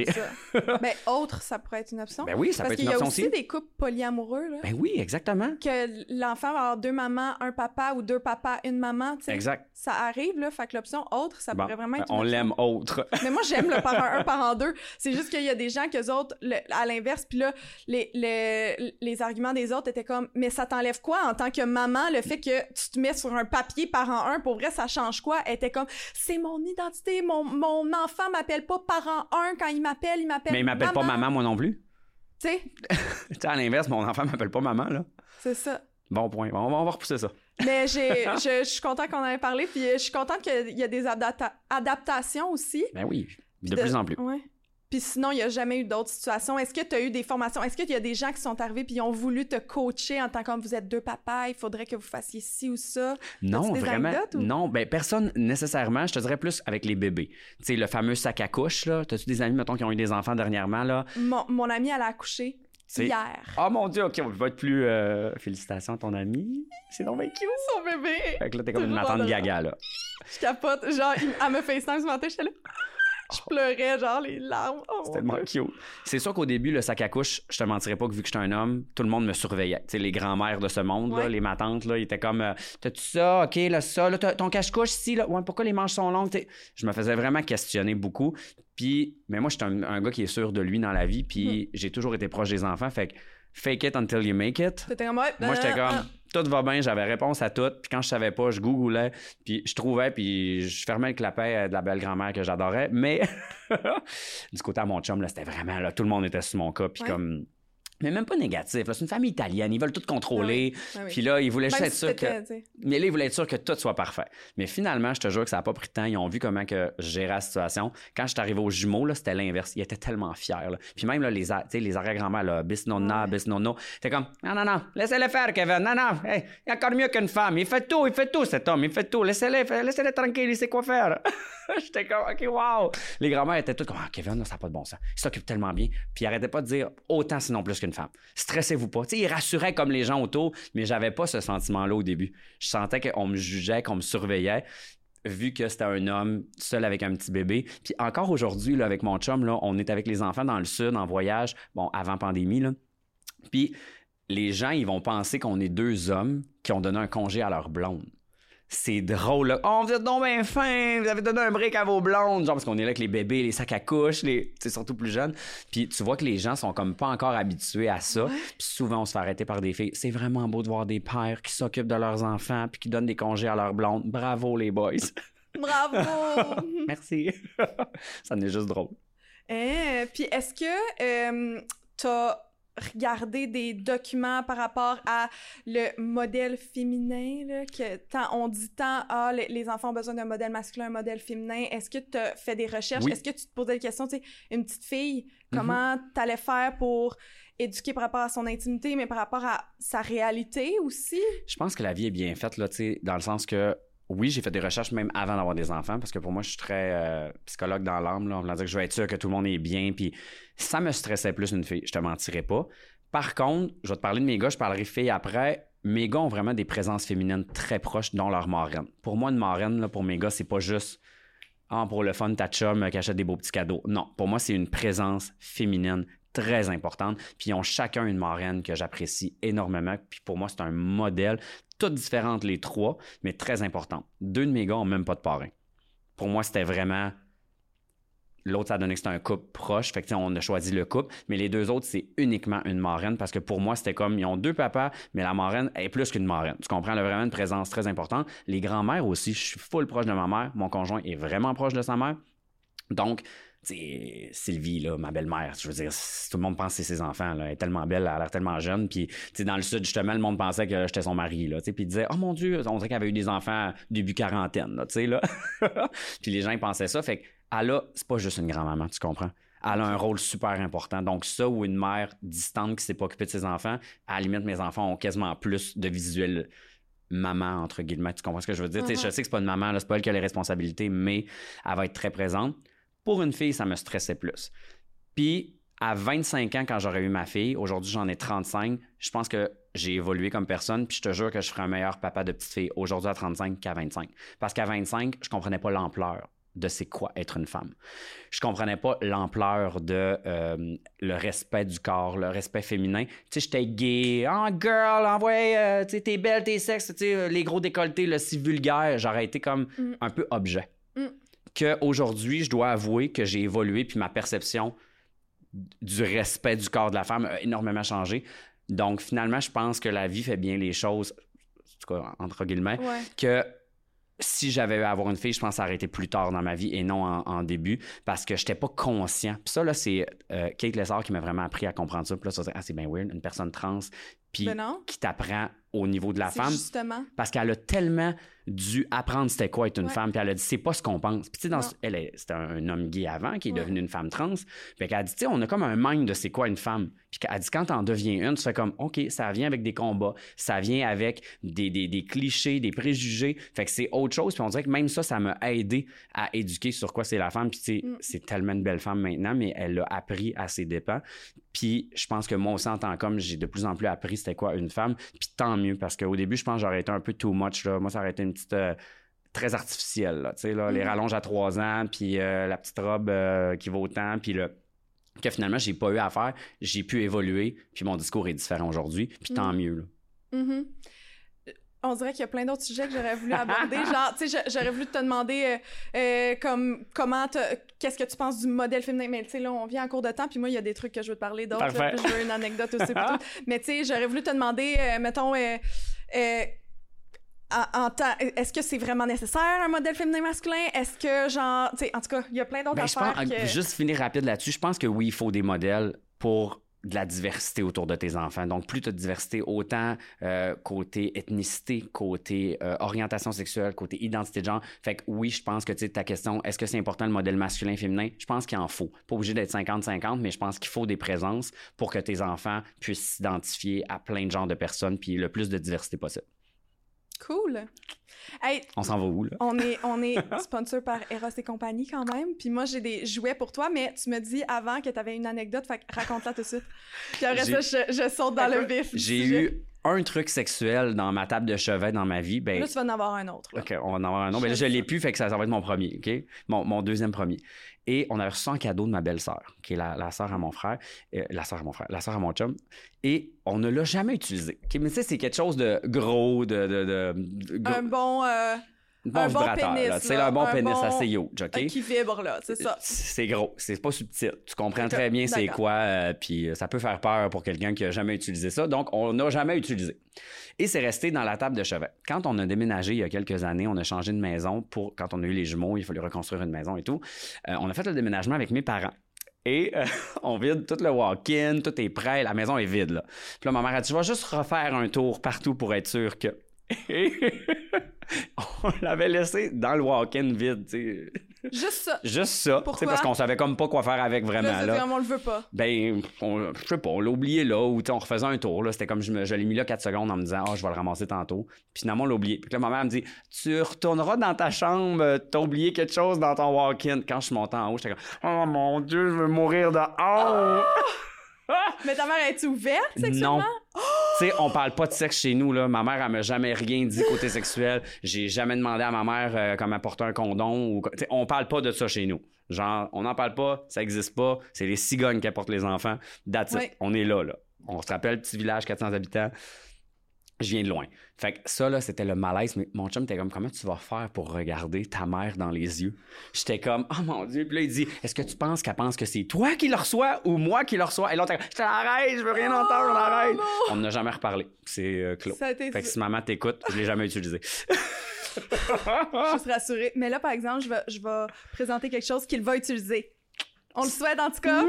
ben, autre, ça pourrait être une option. Ben oui, ça Parce peut être qu'il une y a option aussi, aussi. des couples polyamoureux, là. Ben oui, exactement. Que l'enfant va avoir deux mamans, un papa ou deux papas, une maman. Exact. Ça arrive, là. Fait que l'option autre, ça Bon, pourrait vraiment être une on option. l'aime autre. Mais moi, j'aime le parent 1, parent 2. C'est juste qu'il y a des gens que autres, le- à l'inverse, puis là, les, les, les arguments des autres étaient comme, mais ça t'enlève quoi en tant que maman, le fait que tu te mets sur un papier parent 1, pour vrai, ça change quoi? Elle était comme, c'est mon identité, mon, mon enfant m'appelle pas parent 1 quand il m'appelle, il m'appelle Mais il m'appelle pas maman, moi non plus. Tu sais, Tu sais, à l'inverse, mon enfant m'appelle pas maman, là. c'est ça. Bon point. On va, on va repousser ça. Mais j'ai, je, je suis contente qu'on en ait parlé, puis je suis contente qu'il y a des adapta- adaptations aussi. Ben oui, de, De- plus en plus. Ouais. Puis sinon, il n'y a jamais eu d'autres situations. Est-ce que tu as eu des formations? Est-ce qu'il y a des gens qui sont arrivés puis ils ont voulu te coacher en tant que vous êtes deux papas, il faudrait que vous fassiez ci ou ça? Non, des vraiment. ou- Non, ben personne nécessairement. Je te dirais plus avec les bébés. Tu sais, le fameux sac à couche, là. T'as-tu des amis, mettons, qui ont eu des enfants dernièrement, là? Mon, mon amie, elle a accouché hier. Oh mon Dieu, OK, on va être plus... euh, Félicitations à ton ami. C'est donc bien cute. Son bébé! Fait que là, t'es comme une gaga, là. Je capote. Genre, elle me FaceTime ce matin, j'étais là. Je pleurais, genre, les larmes. Oh, mon tellement cute. C'est sûr qu'au début, le sac à couche, je te mentirais pas que vu que j'étais un homme, tout le monde me surveillait. Sais, les grands-mères de ce monde, là, les matantes, là, ils étaient comme euh, T'as-tu ça? OK, là, ça, là, ton cache-couche ici, là. Ouais, pourquoi les manches sont longues? Je me faisais vraiment questionner beaucoup. Puis, mais moi, j'étais un, un gars qui est sûr de lui dans la vie, puis j'ai toujours été proche des enfants. Fait que fake it until you make it. Comme, ouais, Moi, j'étais euh, comme, euh. tout va bien, j'avais réponse à tout. Puis quand je savais pas, je googlais, puis je trouvais, puis je fermais le clapet euh, de la belle grand-mère que j'adorais. Mais du côté à mon chum, là, c'était vraiment, là, tout le monde était sur mon cas. Puis Ouais. comme, mais même pas négatif. C'est une famille italienne. Ils veulent tout contrôler. Ah oui. Puis là, ils voulaient juste être sûrs que. Mais là, ils voulaient être sûrs que tout soit parfait. Mais finalement, je te jure que ça n'a pas pris de temps. Ils ont vu comment que je gérais la situation. Quand je suis arrivé aux jumeaux, là, c'était l'inverse. Ils étaient tellement fiers. là. Puis même là, les, a- les arrière-grand-mères, là, bis nonna, Ouais. bis nonno, c'était comme non, non, non, laissez-le faire, Kevin. Non, non, hey, il est encore mieux qu'une femme. Il fait tout, il fait tout, cet homme. Il fait tout. Laissez-le, laissez-le tranquille, il sait quoi faire. J'étais comme, OK, wow. Les grands-mères étaient toutes comme, ah, Kevin, là, ça n'a pas de bon sens. Il s'occupe tellement bien. Puis il arrêtait pas de dire, autant sinon plus qu'une Stressez-vous pas. Tu sais, il rassurait comme les gens autour, mais j'avais pas ce sentiment-là au début. Je sentais qu'on me jugeait, qu'on me surveillait vu que c'était un homme seul avec un petit bébé. Puis encore aujourd'hui, avec mon chum, là, on est avec les enfants dans le sud en voyage, bon, avant pandémie, là. Puis les gens, ils vont penser qu'on est deux hommes qui ont donné un congé à leur blonde. C'est drôle, là. Oh, vous êtes donc bien fin, vous avez donné un break à vos blondes. Genre, parce qu'on est là avec les bébés, les sacs à couches, les... c'est surtout plus jeunes. Puis tu vois que les gens sont comme pas encore habitués à ça. Puis souvent, on se fait arrêter par des filles. C'est vraiment beau de voir des pères qui s'occupent de leurs enfants puis qui donnent des congés à leurs blondes. Bravo, les boys. Bravo! Merci. ça en est juste drôle. Hein, Puis est-ce que euh, t'as regardé des documents par rapport à le modèle féminin, là, que tant, on dit tant, ah, les, les enfants ont besoin d'un modèle masculin, un modèle féminin. Est-ce que tu as fait des recherches? Oui. Est-ce que tu te posais la question, tu sais, une petite fille, Mhm. comment t'allais faire pour éduquer par rapport à son intimité, mais par rapport à sa réalité aussi? Je pense que la vie est bien faite, là, tu sais, dans le sens que oui, j'ai fait des recherches même avant d'avoir des enfants, parce que pour moi, je suis très euh, psychologue dans l'âme, là, voulant dire que je veux être sûr que tout le monde est bien, puis ça me stressait plus une fille, je te mentirais pas. Par contre, je vais te parler de mes gars, je parlerai filles après. Mes gars ont vraiment des présences féminines très proches, dont leur marraine. Pour moi, une marraine, là, pour mes gars, c'est pas juste ah, pour le fun, ta chum euh, qui achète des beaux petits cadeaux. Non, pour moi, c'est une présence féminine très importante. Puis ils ont chacun une marraine que j'apprécie énormément. Puis pour moi, c'est un modèle, toutes différentes les trois, mais très importante. Deux de mes gars ont même pas de parrain. Pour moi, c'était vraiment L'autre, ça a donné que c'était un couple proche. Fait que, on a choisi le couple. Mais les deux autres, c'est uniquement une marraine parce que pour moi, c'était comme, ils ont deux papas, mais la marraine est plus qu'une marraine. Tu comprends? Elle a vraiment une présence très importante. Les grands-mères aussi, je suis full proche de ma mère. Mon conjoint est vraiment proche de sa mère. Donc, Sylvie, là, ma belle-mère, je veux dire, tout le monde pense que c'est ses enfants, là. Elle est tellement belle, elle a l'air tellement jeune. Puis, dans le sud, justement, le monde pensait que j'étais son mari, là. Puis ils disaient, oh mon Dieu, on dirait qu'elle avait eu des enfants début quarantaine, là, tu sais, là. puis les gens, ils pensaient ça. Fait qu'elle a, c'est pas juste une grand-maman, tu comprends? Elle a un rôle super important. Donc, ça ou une mère distante qui s'est pas occupée de ses enfants, à la limite, mes enfants ont quasiment plus de visuel maman, entre guillemets. Tu comprends ce que je veux dire? Mhm. Je sais que c'est pas une maman, c'est pas elle qui a les responsabilités, mais elle va être très présente. Pour une fille, ça me stressait plus. Puis, à 25 ans, quand j'aurais eu ma fille, aujourd'hui j'en ai 35, je pense que j'ai évolué comme personne, puis je te jure que je ferai un meilleur papa de petite fille aujourd'hui à 35 qu'à 25. Parce qu'à 25, je comprenais pas l'ampleur de c'est quoi être une femme. Je comprenais pas l'ampleur de euh, le respect du corps, le respect féminin. Tu sais, j'étais gay, oh girl, envoie, euh, tu sais, t'es belle, t'es sexe, tu sais, euh, les gros décolletés, le si vulgaire, j'aurais été comme Mm. un peu objet. Mm. Que aujourd'hui, je dois avouer que j'ai évolué, puis ma perception du respect du corps de la femme a énormément changé. Donc, finalement, je pense que la vie fait bien les choses, en tout cas, entre guillemets, Ouais. que si j'avais eu à avoir une fille, je pense été plus tard dans ma vie et non en, en début parce que j'étais pas conscient. Puis ça, là, c'est euh, Kate Lessard qui m'a vraiment appris à comprendre ça. Puis là, ça, c'est- ah, c'est bien weird, une personne trans, puis Ben qui t'apprend au niveau de la femme Justement. parce qu'elle a tellement dû apprendre c'était quoi être une Ouais. femme puis elle a dit c'est pas ce qu'on pense puis tu sais dans ce- elle c'était un, homme gay avant qui est Ouais. devenu une femme trans puis qu'elle a dit tu sais on a comme un mind de c'est quoi une femme puis qu'elle a dit quand t'en deviens une tu fais comme ok ça vient avec des combats ça vient avec des, des, des clichés des préjugés fait que c'est autre chose puis on dirait que même ça ça m'a aidé à éduquer sur quoi c'est la femme puis tu sais Mm. c'est tellement une belle femme maintenant mais elle l'a appris à ses dépens puis je pense que moi aussi, en tant qu'homme, j'ai de plus en plus appris c'était quoi une femme. Puis tant mieux, parce qu'au début, je pense que j'aurais été un peu too much. Là. Moi, ça aurait été une petite... euh, très artificielle, là. Tu sais, là, les Mhm. rallonges à trois ans, puis euh, la petite robe euh, qui vaut autant, puis le... que finalement, j'ai pas eu à faire. J'ai pu évoluer, puis mon discours est différent aujourd'hui. Puis tant Mhm. mieux, là. Mhm. On dirait qu'il y a plein d'autres sujets que j'aurais voulu aborder. Genre, tu sais, j'a- j'aurais voulu te demander euh, comme comment qu'est-ce que tu penses du modèle féminin? Mais tu sais, là, on vient en cours de temps, puis moi, il y a des trucs que je veux te parler d'autres. Je veux une anecdote aussi. Mais tu sais, j'aurais voulu te demander, mettons, euh, euh, en, en temps, est-ce que c'est vraiment nécessaire un modèle féminin masculin? Est-ce que, genre, tu sais, en tout cas, il y a plein d'autres Ben, je affaires pense, que... juste finir rapide là-dessus, je pense que oui, il faut des modèles pour de la diversité autour de tes enfants. Donc, plus tu as de diversité, autant euh, côté ethnicité, côté euh, orientation sexuelle, côté identité de genre. Fait que oui, je pense que tu sais, ta question, est-ce que c'est important le modèle masculin-féminin? Je pense qu'il en faut. Pas obligé d'être 50-50, mais je pense qu'il faut des présences pour que tes enfants puissent s'identifier à plein de genres de personnes puis le plus de diversité possible. Cool. Hey, On s'en va où, là? on est, on est sponsor par Eros et compagnie quand même. Puis moi, j'ai des jouets pour toi, mais tu me dis avant que tu avais une anecdote, fait que raconte-la tout de suite. Puis après ça, je, je saute dans le vif. J'ai eu un truc sexuel dans ma table de chevet dans ma vie. Ben, Là, tu vas en avoir un autre. là. OK, on va en avoir un autre. Mais là, je l'ai plus, fait que ça, ça va être mon premier, OK? Mon, mon deuxième premier. Et on a reçu un cadeau de ma belle-sœur, qui est la, la sœur à mon frère, euh, la sœur à mon frère, la sœur à mon chum. Et on ne l'a jamais utilisé. OK? Mais tu sais, c'est quelque chose de gros, de... de, de, de- gros- Un bon, euh, bon un bon vibrateur. Tu sais, là. un bon Un pénis bon- assez huge, OK? qui vibre, là, c'est ça. C'est gros, c'est pas subtil. Tu comprends très bien c'est quoi, euh, puis euh, ça peut faire peur pour quelqu'un qui a jamais utilisé ça. Donc, on n'a jamais utilisé. Et c'est resté dans la table de chevet. Quand on a déménagé il y a quelques années, on a changé de maison pour quand on a eu les jumeaux, il fallait reconstruire une maison et tout. Euh, on a fait le déménagement avec mes parents. Et euh, on vide tout le walk-in, tout est prêt, la maison est vide. Là. Puis là, ma mère a dit, je vais juste refaire un tour partout pour être sûr que... On l'avait laissé dans le walk-in vide, tu sais. Juste ça. Juste ça. Pourquoi? Parce qu'on savait comme pas quoi faire avec vraiment. Là, Là, vraiment, on le veut pas. Ben, on, je sais pas, on l'a oublié là, ou on refaisait un tour. là. C'était comme je, me, je l'ai mis là 4 secondes en me disant, ah, je vais le ramasser tantôt. Puis finalement, on l'a oublié. Puis là, ma mère me dit, tu retourneras dans ta chambre, euh, t'as oublié quelque chose dans ton walk-in. Quand je suis monté en haut, j'étais comme, oh mon Dieu, je veux mourir de honte. Mais ta mère est ouverte sexuellement? Non. Tu sais, on parle pas de sexe chez nous, là. Ma mère, elle m'a jamais rien dit côté sexuel. J'ai jamais demandé à ma mère euh, comment porter un condom. Ou... on parle pas de ça chez nous. Genre, on n'en parle pas, ça existe pas. C'est les cigognes qui apportent les enfants. That's it. On est là, là. On se rappelle, petit village, 400 habitants. Je viens de loin. Fait que ça, là, c'était le malaise. Mais mon chum était comme, comment tu vas faire pour regarder ta mère dans les yeux? J'étais comme, oh mon Dieu. Puis là, il dit, est-ce que tu penses qu'elle pense que c'est toi qui le reçois ou moi qui le reçois? Et l'autre, je t'arrête, je veux rien entendre, Oh, arrête. non. On n'a jamais reparlé. C'est euh, clos. Ça a été Fait que si maman t'écoute, je l'ai jamais utilisé. juste rassurée. Mais là, par exemple, je vais, je vais présenter quelque chose qu'il va utiliser. On le souhaite en tout cas.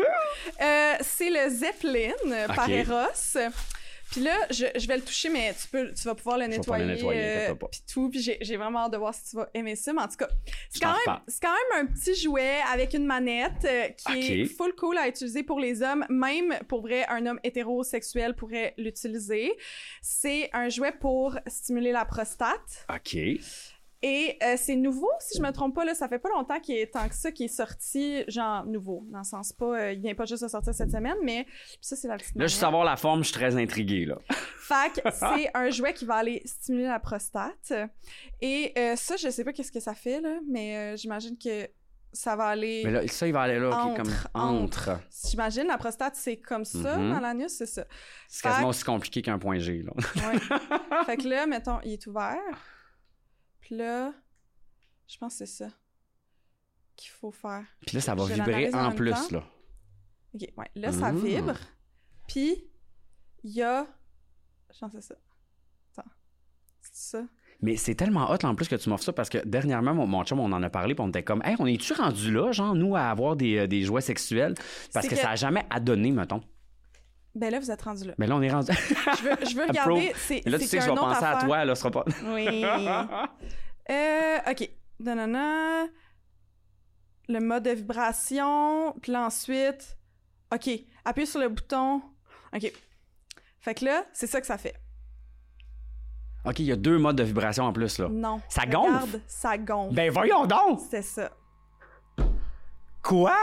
Euh, c'est le Zeppelin euh, par. Eros. Puis là, je, je vais le toucher, mais tu, peux, tu vas pouvoir le Je vais pouvoir nettoyer. le nettoyer, euh, puis tout. Puis j'ai, vraiment hâte de voir si tu vas aimer ça. Mais en tout cas, c'est quand, même, c'est quand même un petit jouet avec une manette euh, qui est full cool à utiliser pour les hommes. Même pour vrai, un homme hétérosexuel pourrait l'utiliser. C'est un jouet pour stimuler la prostate. OK. Et euh, c'est nouveau, si je me trompe pas, là, ça fait pas longtemps qu'il est tant que ça qui est sorti, genre nouveau, dans le sens pas, euh, il vient pas juste de sortir cette semaine, mais ça c'est la petite. Là, je veux savoir la forme, je suis très intrigué, là. Que c'est un jouet qui va aller stimuler la prostate. Et euh, ça, je sais pas qu'est-ce que ça fait là, mais j'imagine que ça va aller. Mais là, ça, il va aller là, Entre, comme entre. entre. J'imagine la prostate c'est comme ça Mhm. dans l'anus, c'est ça. C'est quasiment aussi compliqué qu'un point G, là. Ouais. fait que là, mettons, il est ouvert. Là, je pense que c'est ça qu'il faut faire. Puis là, ça va Je vibrer en plus, temps. là. OK, ouais. Là, ça Mm. vibre. Puis, il y a... Je pense que c'est ça. Attends. C'est ça? Mais c'est tellement hot, là, en plus, que tu m'offres ça, parce que dernièrement, mon, mon chum, on en a parlé, puis on était comme, hey, on est-tu rendu là, genre, nous, à avoir des, euh, des jouets sexuels? Parce que, que- ça a jamais adonné, mettons. Ben là, vous êtes rendu là. Mais là, on est rendu. Je veux, je veux regarder... C'est là, tu sais que je vais penser à toi, là, ce sera pas. Oui. Euh, OK. Nanana. Le mode de vibration. Puis là, ensuite... OK. Appuie sur le bouton. OK. Fait que là, c'est ça que ça fait. OK, il y a deux modes de vibration en plus, là. Non. Ça Regarde, gonfle? ça gonfle. Ben, voyons donc! C'est ça. Quoi?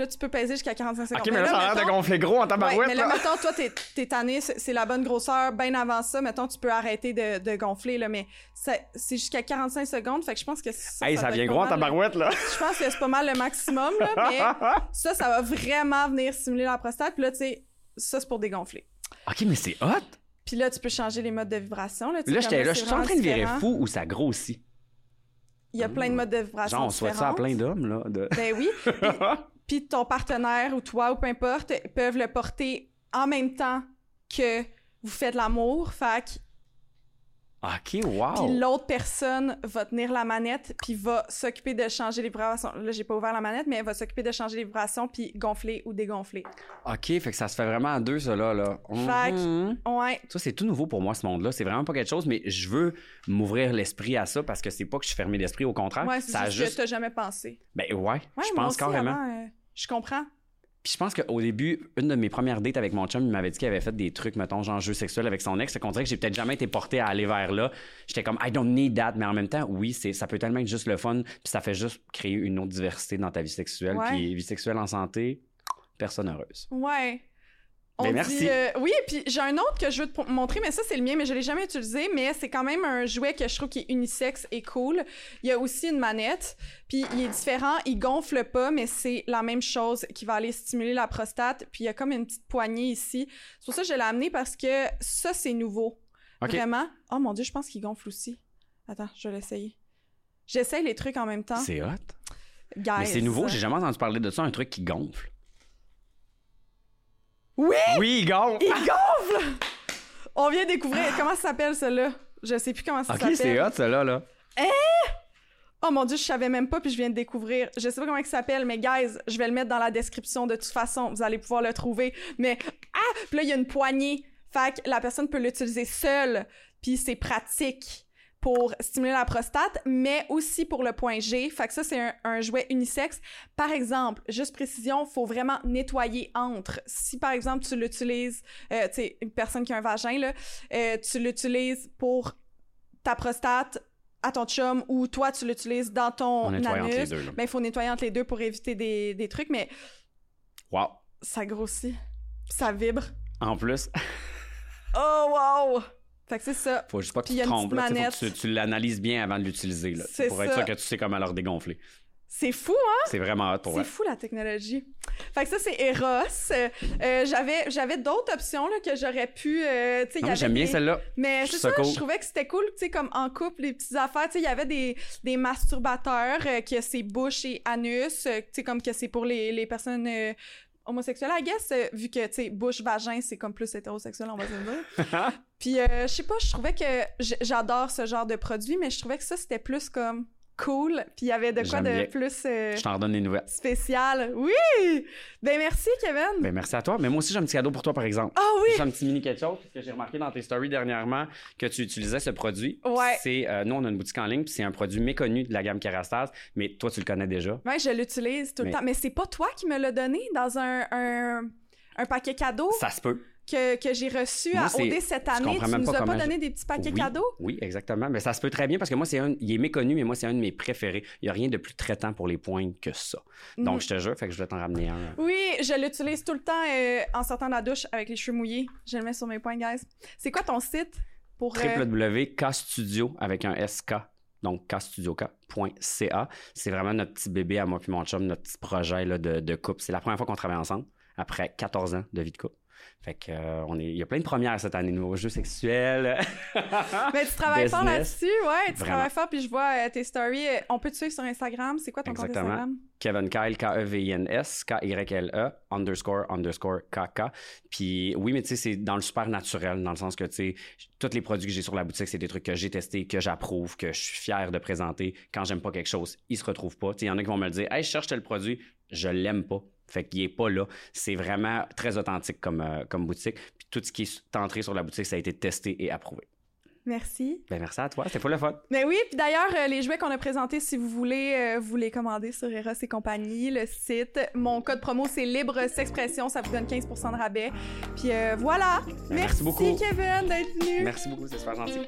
Puis là, tu peux peser jusqu'à 45 secondes. OK, mais là, ça a l'air de gonfler gros en Ouais, tabarouette, mais là, là. mettons, toi, t'es, tanné, c'est, la bonne grosseur. Bien avant ça, mettons, tu peux arrêter de, de gonfler, là, mais c'est jusqu'à 45 secondes, fait que je pense que ça, Hey, ça vient gros en le- tabarouette, là. Je pense que c'est pas mal le maximum, là, mais ça, ça va vraiment venir stimuler la prostate. Puis là, tu sais, ça, c'est pour dégonfler. OK, mais c'est hot. Puis là, tu peux changer les modes de vibration. Là, Là, je suis en train de virer fou ou ça grossit. Il y a plein de modes de vibration Genre, on souhaite ça à plein d'hommes, là. de- Ben oui. Puis ton partenaire ou toi ou peu importe peuvent le porter en même temps que vous faites l'amour. Fait que OK, wow! Puis l'autre personne va tenir la manette, puis va s'occuper de changer les vibrations. Là, j'ai pas ouvert la manette, mais elle va s'occuper de changer les vibrations, puis gonfler ou dégonfler. OK, fait que ça se fait vraiment à deux, ça, là. là. Fait que- Mhm. Ouais. Ça, c'est tout nouveau pour moi, ce monde-là. C'est vraiment pas quelque chose, mais je veux m'ouvrir l'esprit à ça parce que c'est pas que je suis fermé d'esprit, au contraire. Ouais, c'est ça juste, que t'as jamais pensé. Ben ouais, Ouais, je pense carrément. avant, euh, je comprends. Puis je pense qu'au début, une de mes premières dates avec mon chum, il m'avait dit qu'il avait fait des trucs, mettons, genre jeu sexuel avec son ex. Fait qu'on dirait que j'ai peut-être jamais été porté à aller vers là. J'étais comme, I don't need that. Mais en même temps, oui, c'est, ça peut tellement être juste le fun. Puis ça fait juste créer une autre diversité dans ta vie sexuelle. Ouais. Puis vie sexuelle en santé, personne heureuse. Ouais. On Ben, dit, merci. euh, oui, puis j'ai un autre que je veux te montrer, mais ça, c'est le mien, mais je l'ai jamais utilisé, mais c'est quand même un jouet que je trouve qui est unisexe et cool. Il y a aussi une manette, puis il est différent, il gonfle pas, mais c'est la même chose qui va aller stimuler la prostate, puis il y a comme une petite poignée ici. C'est pour ça que je l'ai amené, parce que ça, c'est nouveau. Vraiment. Oh mon Dieu, je pense qu'il gonfle aussi. Attends, je vais l'essayer. J'essaye les trucs en même temps. C'est hot. Guys. Mais c'est nouveau, j'ai jamais entendu parler de ça, un truc qui gonfle. Oui! Oui, il gonfle! Il gonfle! On vient découvrir. Comment ça s'appelle, celui-là? Je sais plus comment ça Ok, s'appelle. c'est hot, ça là. là. Oh mon dieu, je savais même pas, puis je viens de découvrir. Je sais pas comment il s'appelle, mais guys, je vais le mettre dans la description de toute façon. Vous allez pouvoir le trouver. Mais ah, puis là il y a une poignée. Fait que la personne peut l'utiliser seule, puis c'est pratique pour stimuler la prostate, mais aussi pour le point G. Fait que ça, c'est un, un jouet unisexe. Par exemple, juste précision, faut vraiment nettoyer entre. Si, par exemple, tu l'utilises, euh, tu sais, une personne qui a un vagin, là, euh, tu l'utilises pour ta prostate, à ton chum, ou toi, tu l'utilises dans ton On anus. Là. ben, il faut nettoyer entre les deux pour éviter des, des trucs, mais Wow. ça grossit. Ça vibre. En plus, Oh, wow! Fait que c'est ça. faut juste pas que tu te trompes. là. Tu sais, Faut que tu, tu l'analyses bien avant de l'utiliser. là. C'est Pour être ça. sûr que tu sais comment leur dégonfler. C'est fou, hein? C'est vraiment hot pour C'est fou la technologie. Fait que ça c'est Eros. Euh, euh, j'avais j'avais d'autres options là que j'aurais pu euh, J'aime bien celle-là. Mais Je c'est ça, cool. je trouvais que c'était cool, tu sais, comme en couple, les petites affaires. Tu sais, il y avait des, des masturbateurs euh, que c'est bouche et anus, euh, tu sais, comme que c'est pour les, les personnes homosexuelles, I guess, vu que, tu sais, bouche, vagin, c'est comme plus hétérosexuel, on va se dire. Puis, euh, je sais pas, je trouvais que j'adore ce genre de produit, mais je trouvais que ça, c'était plus comme cool. Puis, il y avait de quoi de bien. plus euh, Je t'en redonne des nouvelles. spécial. Oui! Ben, merci, Kevin. Ben, merci à toi. Mais moi aussi, j'ai un petit cadeau pour toi, par exemple. Ah oui! Juste un petit mini quelque chose, parce que j'ai remarqué dans tes stories dernièrement que tu utilisais ce produit. Ouais. C'est, euh, nous, on a une boutique en ligne, puis c'est un produit méconnu de la gamme Kerastase, mais toi, tu le connais déjà. Ouais, je l'utilise tout le temps. Mais c'est pas toi qui me l'as donné dans un, un, un paquet cadeau? Ça se peut. Que, que j'ai reçu Moi, à OD cette année. Tu même nous as pas donné des petits paquets oui, cadeaux? Oui, exactement. Mais ça se peut très bien parce que moi, c'est un, il est méconnu, mais moi, c'est un de mes préférés. Il n'y a rien de plus traitant pour les pointes que ça. Donc, Mhm. je te jure, fait que je vais t'en ramener un. Oui, je l'utilise tout le temps euh, en sortant de la douche avec les cheveux mouillés. Je le mets sur mes points, guys. C'est quoi ton site pour... euh, www.kstudio avec un SK. Donc, kstudioka.ca. C'est vraiment notre petit bébé à moi puis mon chum, notre petit projet là, de, de couple. C'est la première fois qu'on travaille ensemble après 14 ans de vie de couple. Fait que, euh, on est, il y a plein de premières cette année, nouveaux jeux sexuels. Mais tu travailles fort là-dessus, ouais. Tu Vraiment. travailles fort, puis je vois euh, tes stories. Euh, On peut te suivre sur Instagram. C'est quoi ton compte Instagram? Kevin Kyle, K-E-V-I-N-S, K-Y-L-E, underscore, underscore, K-K. Puis oui, mais tu sais, c'est dans le super naturel, dans le sens que, tu sais, tous les produits que j'ai sur la boutique, c'est des trucs que j'ai testés, que j'approuve, que je suis fier de présenter. Quand j'aime pas quelque chose, ils se retrouvent pas. Tu sais, il y en a qui vont me le dire, hey, je cherche tel produit, je l'aime pas. Fait qu'il est pas là. C'est vraiment très authentique comme, euh, comme boutique. Puis tout ce qui est entré sur la boutique, ça a été testé et approuvé. Merci. Ben merci à toi, c'était pas le fun. Mais oui, puis d'ailleurs, euh, les jouets qu'on a présentés, si vous voulez, euh, vous les commander sur Eros et compagnie, le site. Mon code promo, c'est Libre S'expression, ça vous donne 15% de rabais. Puis euh, voilà. Ben, merci beaucoup. Kevin d'être venu. Merci beaucoup, c'est super gentil.